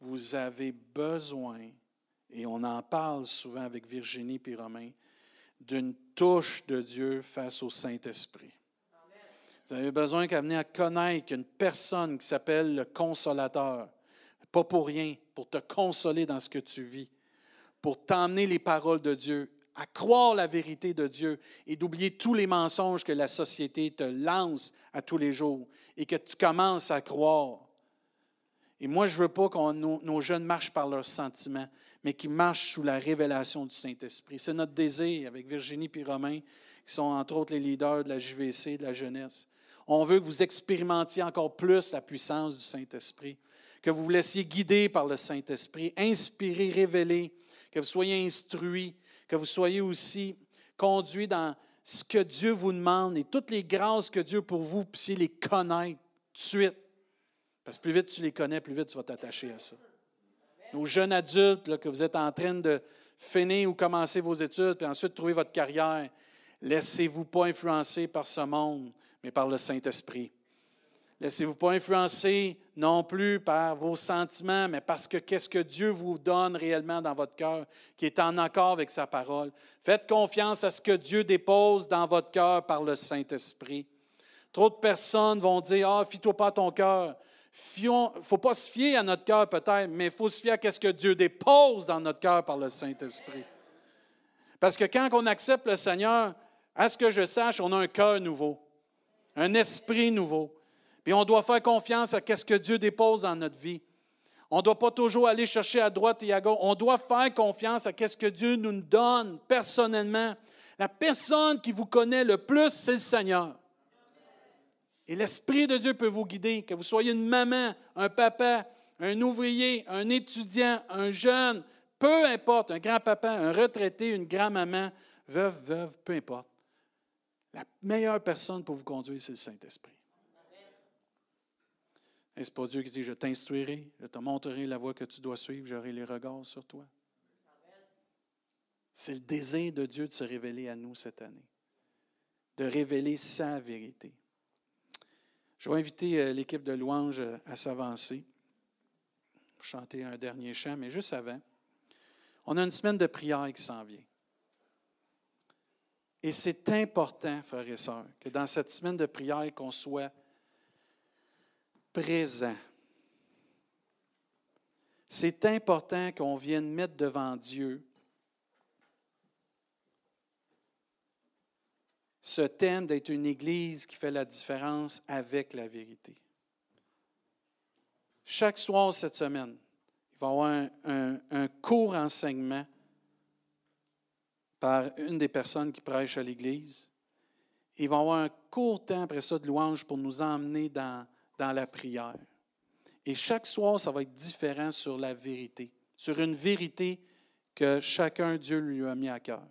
vous avez besoin, et on en parle souvent avec Virginie et Romain, d'une touche de Dieu face au Saint-Esprit. Vous avez besoin qu'à venir à connaître une personne qui s'appelle le consolateur. Pas pour rien, pour te consoler dans ce que tu vis, pour t'emmener les paroles de Dieu, à croire la vérité de Dieu et d'oublier tous les mensonges que la société te lance à tous les jours et que tu commences à croire. Et moi, je ne veux pas que nos, jeunes marchent par leurs sentiments, mais qu'ils marchent sous la révélation du Saint-Esprit. C'est notre désir avec Virginie et Romain, qui sont entre autres les leaders de la JVC, de la jeunesse. On veut que vous expérimentiez encore plus la puissance du Saint-Esprit, que vous vous laissiez guider par le Saint-Esprit, inspiré, révélé, que vous soyez instruits, que vous soyez aussi conduits dans ce que Dieu vous demande et toutes les grâces que Dieu pour vous les connaître tout de suite. Parce que plus vite tu les connais, plus vite tu vas t'attacher à ça. Nos jeunes adultes, que vous êtes en train de finir ou commencer vos études, puis ensuite trouver votre carrière, laissez-vous pas influencer par ce monde, mais par le Saint-Esprit. Laissez-vous pas influencer non plus par vos sentiments, mais parce que qu'est-ce que Dieu vous donne réellement dans votre cœur, qui est en accord avec sa parole. Faites confiance à ce que Dieu dépose dans votre cœur par le Saint-Esprit. Trop de personnes vont dire Ah, fie-toi pas à ton cœur. Il ne faut pas se fier à notre cœur peut-être, mais il faut se fier à ce que Dieu dépose dans notre cœur par le Saint-Esprit. Parce que quand on accepte le Seigneur, à ce que je sache, on a un cœur nouveau un esprit nouveau. Puis on doit faire confiance à ce que Dieu dépose dans notre vie. On ne doit pas toujours aller chercher à droite et à gauche. On doit faire confiance à ce que Dieu nous donne personnellement. La personne qui vous connaît le plus, c'est le Seigneur. Et l'Esprit de Dieu peut vous guider, que vous soyez une maman, un papa, un ouvrier, un étudiant, un jeune, peu importe, un grand-papa, un retraité, une grand-maman, veuve, veuve, peu importe. La meilleure personne pour vous conduire, c'est le Saint-Esprit. Est-ce pas Dieu qui dit, je t'instruirai, je te montrerai la voie que tu dois suivre, j'aurai les regards sur toi? C'est le désir de Dieu de se révéler à nous cette année, de révéler sa vérité. Je vais inviter euh, l'équipe de louange euh, à s'avancer chanter un dernier chant, mais juste avant, on a une semaine de prière qui s'en vient. Et c'est important, frères et sœurs, que dans cette semaine de prière, qu'on soit présent. C'est important qu'on vienne mettre devant Dieu ce thème d'être une Église qui fait la différence avec la vérité. Chaque soir cette semaine, il va y avoir un, court enseignement par une des personnes qui prêchent à l'Église. Ils vont avoir un court temps après ça de louange pour nous emmener dans, dans la prière. Et chaque soir, ça va être différent sur la vérité, sur une vérité que chacun, Dieu lui a mis à cœur.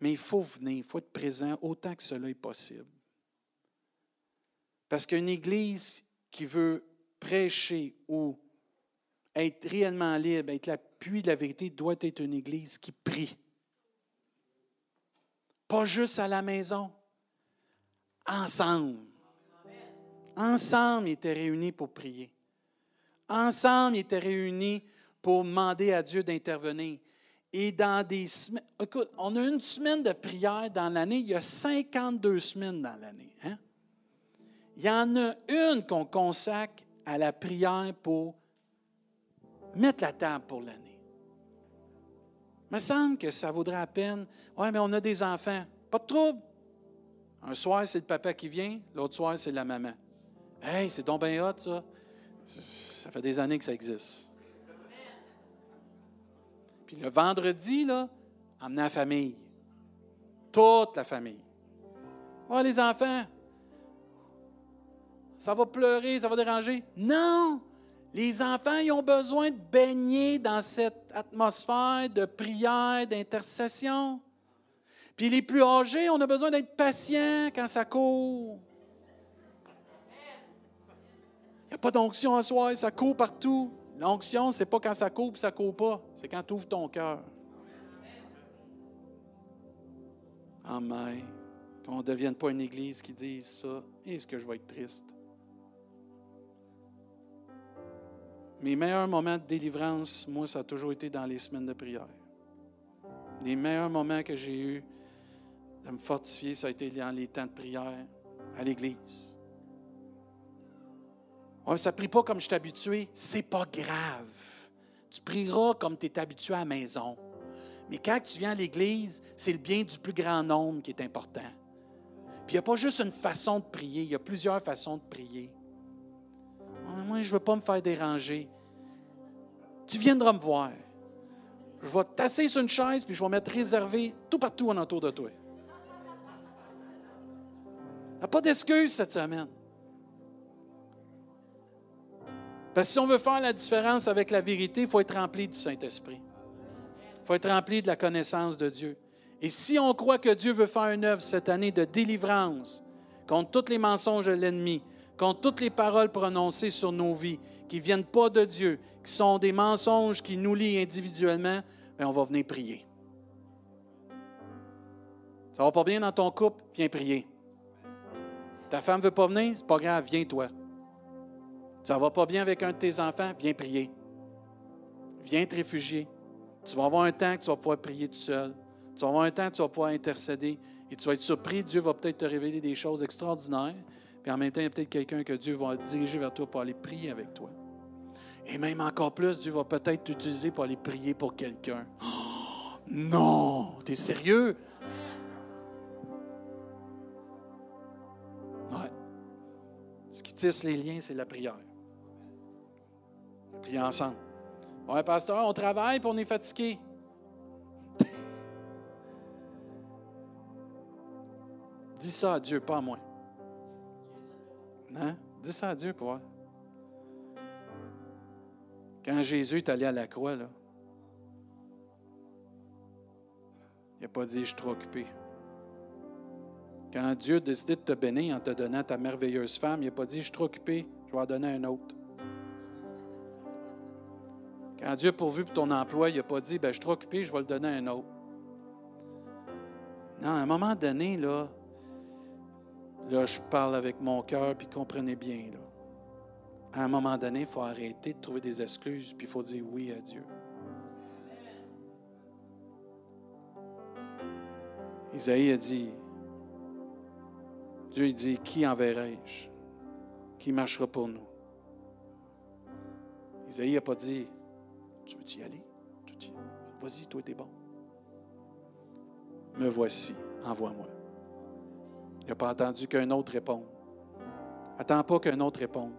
Mais il faut venir, il faut être présent autant que cela est possible. Parce qu'une Église qui veut prêcher ou être réellement libre, être la puits de la vérité doit être une Église qui prie. Pas juste à la maison, ensemble. Ensemble, ils étaient réunis pour prier. Ensemble, ils étaient réunis pour demander à Dieu d'intervenir. Et dans des semaines, écoute, on a une semaine de prière dans l'année, il y a 52 semaines dans l'année. Hein? Il y en a une qu'on consacre à la prière pour mettre la table pour l'année. Il me semble que ça vaudrait la peine. Oui, mais on a des enfants. Pas de trouble. Un soir, c'est le papa qui vient, l'autre soir, c'est la maman. Hey, c'est donc bien hot, ça. Ça fait des années que ça existe. Puis le vendredi, là, emmener la famille. Toute la famille. Oh, les enfants, ça va pleurer, ça va déranger. Non! Les enfants, ils ont besoin de baigner dans cette atmosphère de prière, d'intercession. Puis les plus âgés, on a besoin d'être patients quand ça court. Il n'y a pas d'onction en soi, ça court partout. L'onction, ce n'est pas quand ça court et ça court pas, c'est quand tu ouvres ton cœur. Amen. Qu'on ne devienne pas une église qui dise ça. Est-ce que je vais être triste? Mes meilleurs moments de délivrance, moi, ça a toujours été dans les semaines de prière. Les meilleurs moments que j'ai eus de me fortifier, ça a été dans les temps de prière à l'Église. Ouais, ça ne prie pas comme je suis habitué, c'est pas grave. Tu prieras comme tu es habitué à la maison. Mais quand tu viens à l'Église, c'est le bien du plus grand nombre qui est important. Puis il n'y a pas juste une façon de prier, il y a plusieurs façons de prier moi, je ne veux pas me faire déranger. Tu viendras me voir. Je vais t'asseoir sur une chaise, puis je vais mettre réservé tout partout en entour de toi. Il n'y a pas d'excuse cette semaine. Parce que si on veut faire la différence avec la vérité, il faut être rempli du Saint-Esprit. Il faut être rempli de la connaissance de Dieu. Et si on croit que Dieu veut faire une œuvre cette année de délivrance contre tous les mensonges de l'ennemi, contre toutes les paroles prononcées sur nos vies, qui ne viennent pas de Dieu, qui sont des mensonges qui nous lient individuellement, bien, on va venir prier. Ça va pas bien dans ton couple, viens prier. Ta femme ne veut pas venir, c'est pas grave, viens toi. Ça va pas bien avec un de tes enfants, viens prier. Viens te réfugier. Tu vas avoir un temps que tu vas pouvoir prier tout seul. Tu vas avoir un temps que tu vas pouvoir intercéder. Et tu vas être surpris, Dieu va peut-être te révéler des choses extraordinaires. Puis en même temps, il y a peut-être quelqu'un que Dieu va diriger vers toi pour aller prier avec toi. Et même encore plus, Dieu va peut-être t'utiliser pour aller prier pour quelqu'un. Oh, non! T'es sérieux? Ouais. Ce qui tisse les liens, c'est la prière. Prier ensemble. Ouais, pasteur, on travaille pour on est fatigué. Dis ça à Dieu, pas à moi. Hein? Dis ça à Dieu pour voir. Quand Jésus est allé à la croix, là, il n'a pas dit Je suis trop occupé. Quand Dieu a décidé de te bénir en te donnant ta merveilleuse femme, il n'a pas dit Je suis trop occupé, je vais en donner un autre. Quand Dieu a pourvu pour ton emploi, il n'a pas dit ben, Je suis trop occupé, je vais le donner à un autre. Non, à un moment donné, là, Là, je parle avec mon cœur, puis comprenez bien. À un moment donné, il faut arrêter de trouver des excuses, puis il faut dire oui à Dieu. Isaïe a dit, Dieu dit, qui enverrai-je? Qui marchera pour nous? Isaïe n'a pas dit, tu veux y aller? Vas-y, toi, t'es bon. Me voici, envoie-moi. Il n'a pas attendu qu'un autre réponde. Attends pas qu'un autre réponde.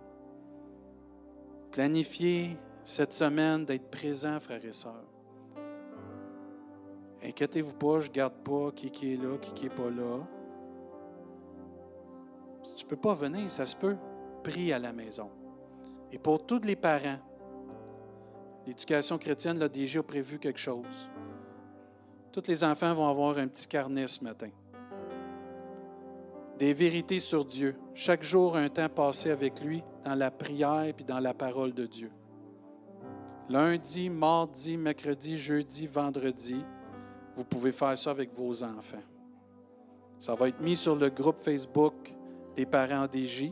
Planifiez cette semaine d'être présent, frères et sœurs. Inquiétez-vous pas, je ne garde pas qui, qui est là, qui n'est pas là. Si tu ne peux pas venir, ça se peut. Prie à la maison. Et pour tous les parents, l'éducation chrétienne l'a déjà prévu quelque chose. Tous les enfants vont avoir un petit carnet ce matin des vérités sur Dieu. Chaque jour, un temps passé avec lui dans la prière et dans la parole de Dieu. Lundi, mardi, mercredi, jeudi, vendredi, vous pouvez faire ça avec vos enfants. Ça va être mis sur le groupe Facebook des parents DJ.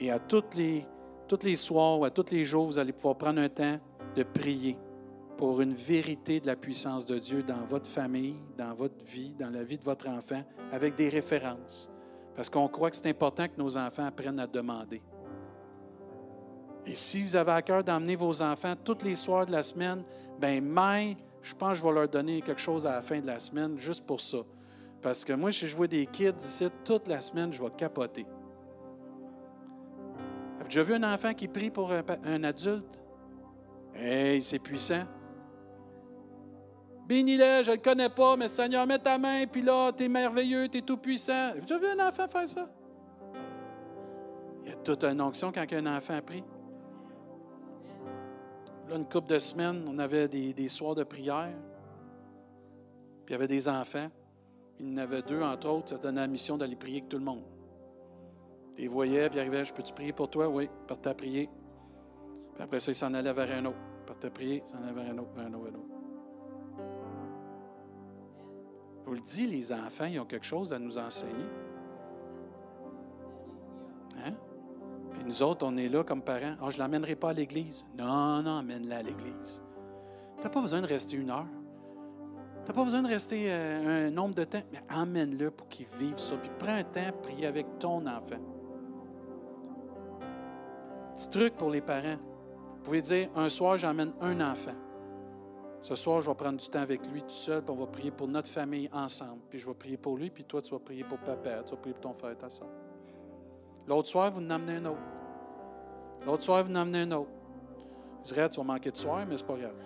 Et à toutes les, toutes les soirs ou à tous les jours, vous allez pouvoir prendre un temps de prier pour une vérité de la puissance de Dieu dans votre famille, dans votre vie, dans la vie de votre enfant, avec des références. Parce qu'on croit que c'est important que nos enfants apprennent à demander. Et si vous avez à cœur d'emmener vos enfants tous les soirs de la semaine, ben mais je pense que je vais leur donner quelque chose à la fin de la semaine juste pour ça. Parce que moi, si je vois des kids ici toute la semaine, je vais capoter. Avez-vous déjà vu un enfant qui prie pour un, adulte? Hey, c'est puissant. Bénis-le, je ne le connais pas, mais Seigneur, mets ta main, puis là, tu merveilleux, tu tout puissant. Avez-vous déjà vu un enfant faire ça? Il y a toute une onction quand un enfant prie. Là, une couple de semaines, on avait des, soirs de prière. Puis il y avait des enfants. Il y en avait deux, entre autres. Ça donnait la mission d'aller prier avec tout le monde. Tu les voyais, puis ils arrivaient, je peux-tu prier pour toi? Oui, partais à prier. Puis après ça, il s'en allait vers un autre. Partait à prier, il s'en allait vers un autre, vers un autre, un autre. Je vous le dis, les enfants, ils ont quelque chose à nous enseigner. Hein? Puis nous autres, on est là comme parents. Oh, je ne l'emmènerai pas à l'église. Non, non, emmène-la à l'église. Tu n'as pas besoin de rester une heure. Tu n'as pas besoin de rester euh, un nombre de temps, mais emmène-le pour qu'il vive ça. Puis prends un temps, prie avec ton enfant. Petit truc pour les parents. Vous pouvez dire, un soir, j'emmène un enfant. Ce soir, je vais prendre du temps avec lui tout seul, puis on va prier pour notre famille ensemble. Puis je vais prier pour lui, puis toi, tu vas prier pour papa, tu vas prier pour ton frère et ta soeur. L'autre soir, vous en amenez un autre. L'autre soir, vous en amenez un autre. Je dirais, tu vas manquer de soir, mais c'est pas grave.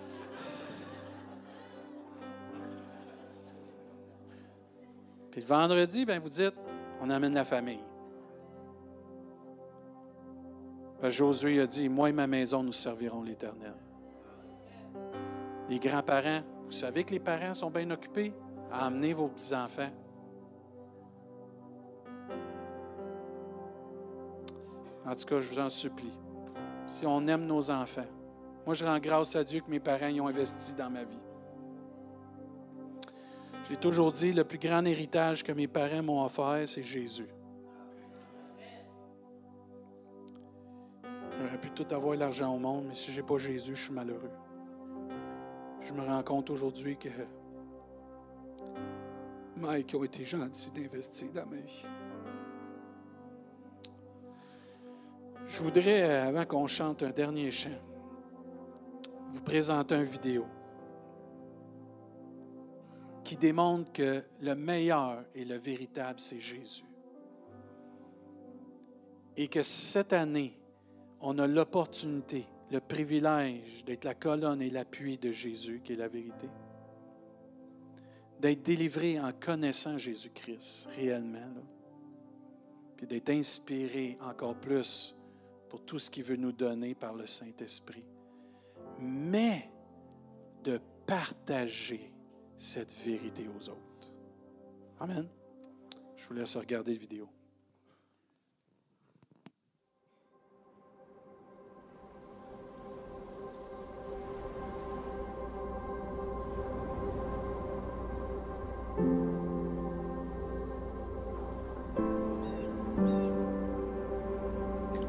Puis le vendredi, ben, vous dites, on amène la famille. Josué a dit, moi et ma maison, nous servirons l'Éternel. Les grands-parents, vous savez que les parents sont bien occupés à amener vos petits-enfants. En tout cas, je vous en supplie. Si on aime nos enfants, moi je rends grâce à Dieu que mes parents y ont investi dans ma vie. J'ai toujours dit, le plus grand héritage que mes parents m'ont offert, c'est Jésus. J'aurais pu tout avoir l'argent au monde, mais si je n'ai pas Jésus, je suis malheureux. Je me rends compte aujourd'hui que Mike a été gentil d'investir dans ma vie. Je voudrais, avant qu'on chante un dernier chant, vous présenter une vidéo qui démontre que le meilleur et le véritable, c'est Jésus. Et que cette année, on a l'opportunité, le privilège d'être la colonne et l'appui de Jésus, qui est la vérité. D'être délivré en connaissant Jésus-Christ réellement. Puis d'être inspiré encore plus pour tout ce qu'il veut nous donner par le Saint-Esprit. Mais de partager cette vérité aux autres. Amen. Je vous laisse regarder la vidéo.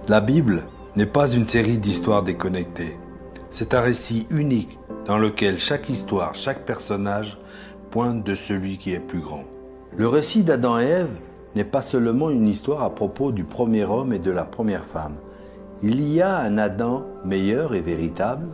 La Bible n'est pas une série d'histoires déconnectées. C'est un récit unique dans lequel chaque histoire, chaque personnage pointe de celui qui est plus grand. Le récit d'Adam et Ève n'est pas seulement une histoire à propos du premier homme et de la première femme. Il y a un Adam meilleur et véritable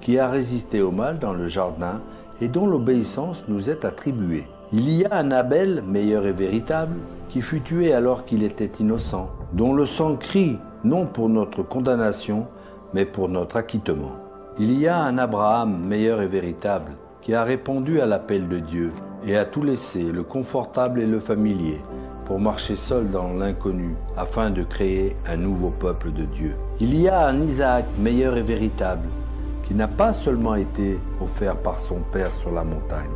qui a résisté au mal dans le jardin et dont l'obéissance nous est attribuée. Il y a un Abel meilleur et véritable qui fut tué alors qu'il était innocent, dont le sang crie non pour notre condamnation, mais pour notre acquittement. Il y a un Abraham meilleur et véritable, qui a répondu à l'appel de Dieu et a tout laissé, le confortable et le familier, pour marcher seul dans l'inconnu, afin de créer un nouveau peuple de Dieu. Il y a un Isaac meilleur et véritable, qui n'a pas seulement été offert par son Père sur la montagne,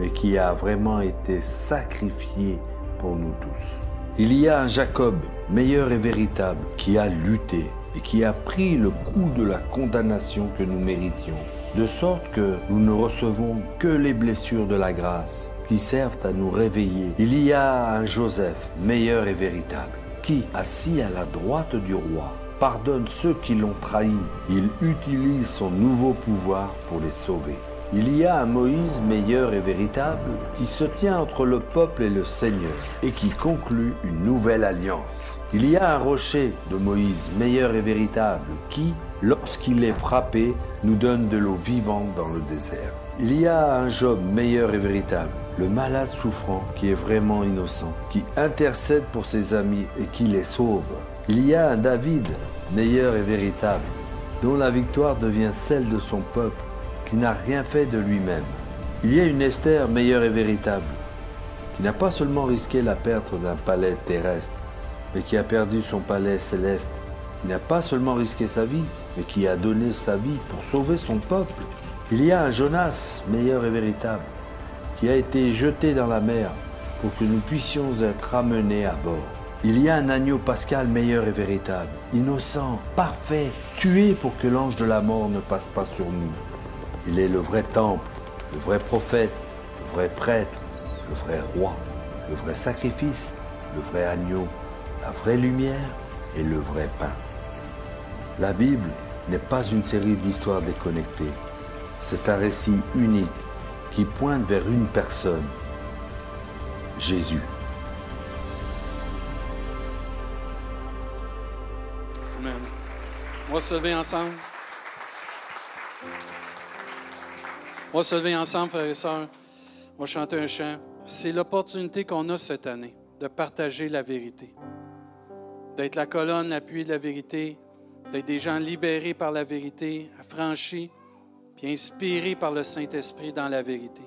mais qui a vraiment été sacrifié pour nous tous. Il y a un Jacob meilleur et véritable qui a lutté et qui a pris le coup de la condamnation que nous méritions, de sorte que nous ne recevons que les blessures de la grâce qui servent à nous réveiller. Il y a un Joseph meilleur et véritable, qui, assis à la droite du roi, pardonne ceux qui l'ont trahi. Il utilise son nouveau pouvoir pour les sauver. Il y a un Moïse meilleur et véritable qui se tient entre le peuple et le Seigneur et qui conclut une nouvelle alliance. Il y a un rocher de Moïse meilleur et véritable qui, lorsqu'il est frappé, nous donne de l'eau vivante dans le désert. Il y a un Job meilleur et véritable, le malade souffrant qui est vraiment innocent, qui intercède pour ses amis et qui les sauve. Il y a un David meilleur et véritable, dont la victoire devient celle de son peuple qui n'a rien fait de lui-même. Il y a une Esther meilleure et véritable, qui n'a pas seulement risqué la perte d'un palais terrestre, mais qui a perdu son palais céleste, qui n'a pas seulement risqué sa vie, mais qui a donné sa vie pour sauver son peuple. Il y a un Jonas meilleur et véritable, qui a été jeté dans la mer pour que nous puissions être ramenés à bord. Il y a un agneau pascal meilleur et véritable, innocent, parfait, tué pour que l'ange de la mort ne passe pas sur nous. Il est le vrai temple, le vrai prophète, le vrai prêtre, le vrai roi, le vrai sacrifice, le vrai agneau, la vraie lumière et le vrai pain. La Bible n'est pas une série d'histoires déconnectées. C'est un récit unique qui pointe vers une personne, Jésus. Amen. Ensemble. On va se lever ensemble, frères et sœurs. On va chanter un chant. C'est l'opportunité qu'on a cette année de partager la vérité. D'être la colonne, l'appui de la vérité, d'être des gens libérés par la vérité, affranchis, puis inspirés par le Saint-Esprit dans la vérité.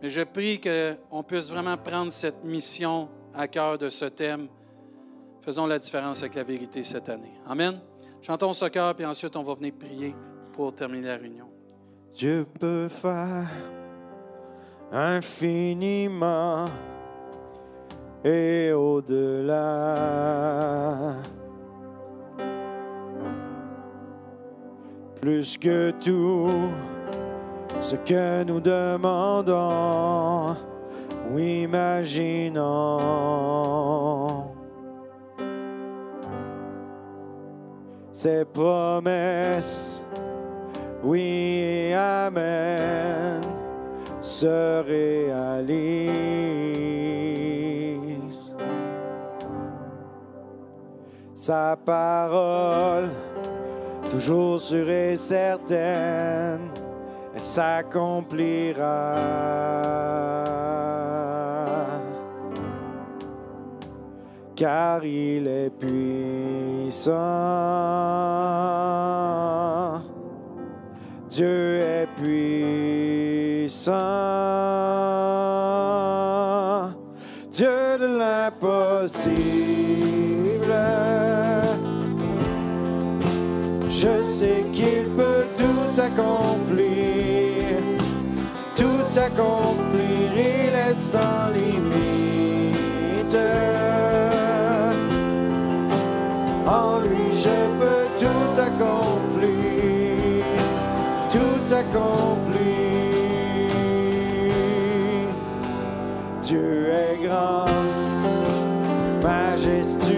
Mais je prie qu'on puisse vraiment prendre cette mission à cœur de ce thème. Faisons la différence avec la vérité cette année. Amen. Chantons ce cœur, puis ensuite on va venir prier pour terminer la réunion. Dieu peut faire infiniment et au-delà. Plus que tout ce que nous demandons ou imaginons. Ses promesses oui, Amen, se réalise. Sa parole, toujours sûre et certaine, elle s'accomplira. Car il est puissant. Dieu est puissant, Dieu de l'impossible. Je sais qu'il peut tout accomplir, tout accomplir, il est sans limite. Tout accomplir. Dieu est grand, majestueux,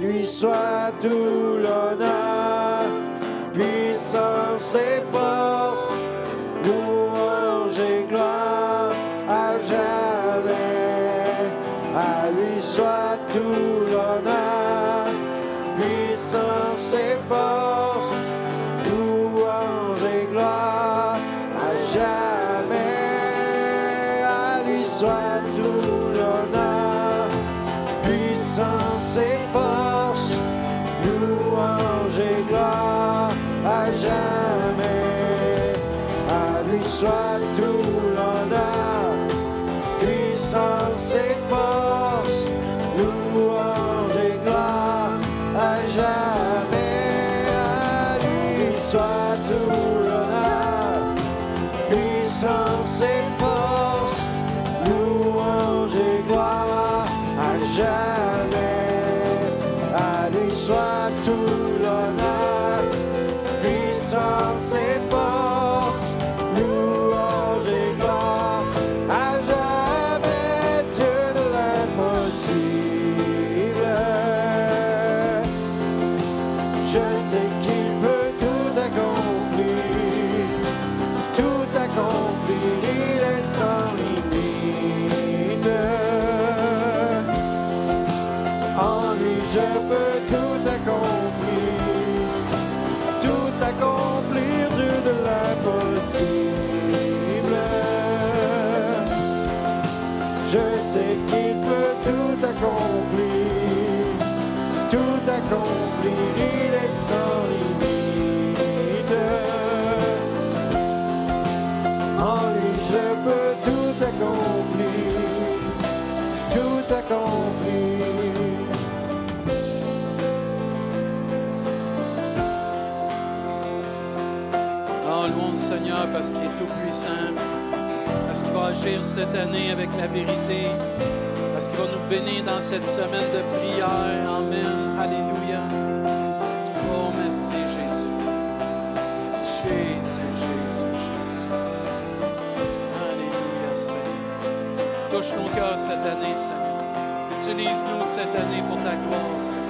lui soit tout l'honneur, puissance et force, louange et gloire à jamais. À lui soit tout l'honneur, puissance et force, louange et gloire à jamais. À lui soit tout l'honneur, puissance et force, Parce qu'il est tout puissant, parce qu'il va agir cette année avec la vérité, parce qu'il va nous bénir dans cette semaine de prière. Amen. Alléluia. Oh, merci Jésus. Jésus, Jésus, Jésus. Alléluia, Seigneur. Touche nos cœurs cette année, Seigneur. Utilise-nous cette année pour ta gloire, Seigneur.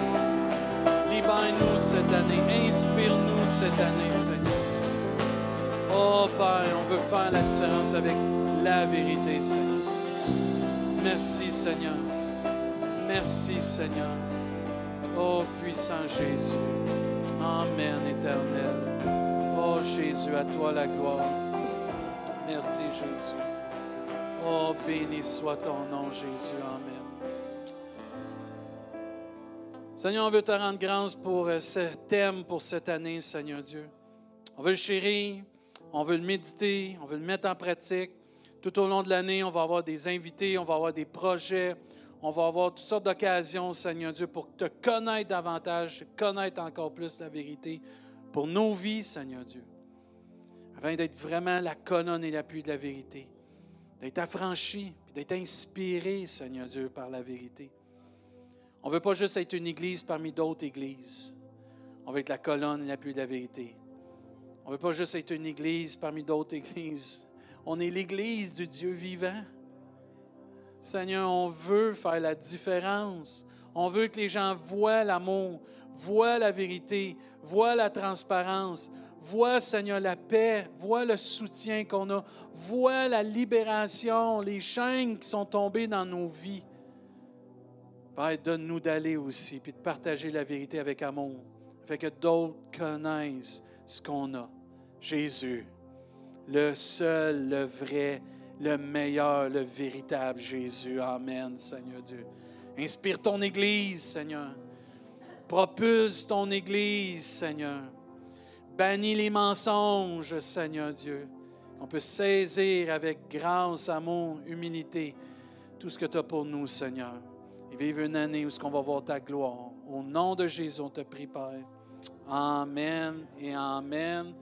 Libère-nous cette année. Inspire-nous cette année, Seigneur. Oh Père, on veut faire la différence avec la vérité, Seigneur. Merci, Seigneur. Merci, Seigneur. Oh puissant Jésus. Amen, éternel. Oh Jésus, à toi la gloire. Merci, Jésus. Oh, béni soit ton nom, Jésus. Amen. Seigneur, on veut te rendre grâce pour euh, ce thème pour cette année, Seigneur Dieu. On veut le chérir, on veut le méditer, on veut le mettre en pratique. Tout au long de l'année, on va avoir des invités, on va avoir des projets, on va avoir toutes sortes d'occasions, Seigneur Dieu, pour te connaître davantage, connaître encore plus la vérité pour nos vies, Seigneur Dieu, afin d'être vraiment la colonne et l'appui de la vérité, d'être affranchi, d'être inspiré, Seigneur Dieu, par la vérité. On ne veut pas juste être une église parmi d'autres églises. On veut être la colonne et l'appui de la vérité. On ne veut pas juste être une église parmi d'autres églises. On est l'église du Dieu vivant. Seigneur, on veut faire la différence. On veut que les gens voient l'amour, voient la vérité, voient la transparence, voient, Seigneur, la paix, voient le soutien qu'on a, voient la libération, les chaînes qui sont tombées dans nos vies. Père, donne-nous d'aller aussi, puis de partager la vérité avec amour, afin que d'autres connaissent ce qu'on a. Jésus, le seul, le vrai, le meilleur, le véritable Jésus. Amen, Seigneur Dieu. Inspire ton Église, Seigneur. Propulse ton Église, Seigneur. Bannis les mensonges, Seigneur Dieu. On peut saisir avec grâce, amour, humilité tout ce que tu as pour nous, Seigneur. Et vivre une année où ce qu'on va voir ta gloire. Au nom de Jésus, on te prie, Père. Amen et Amen.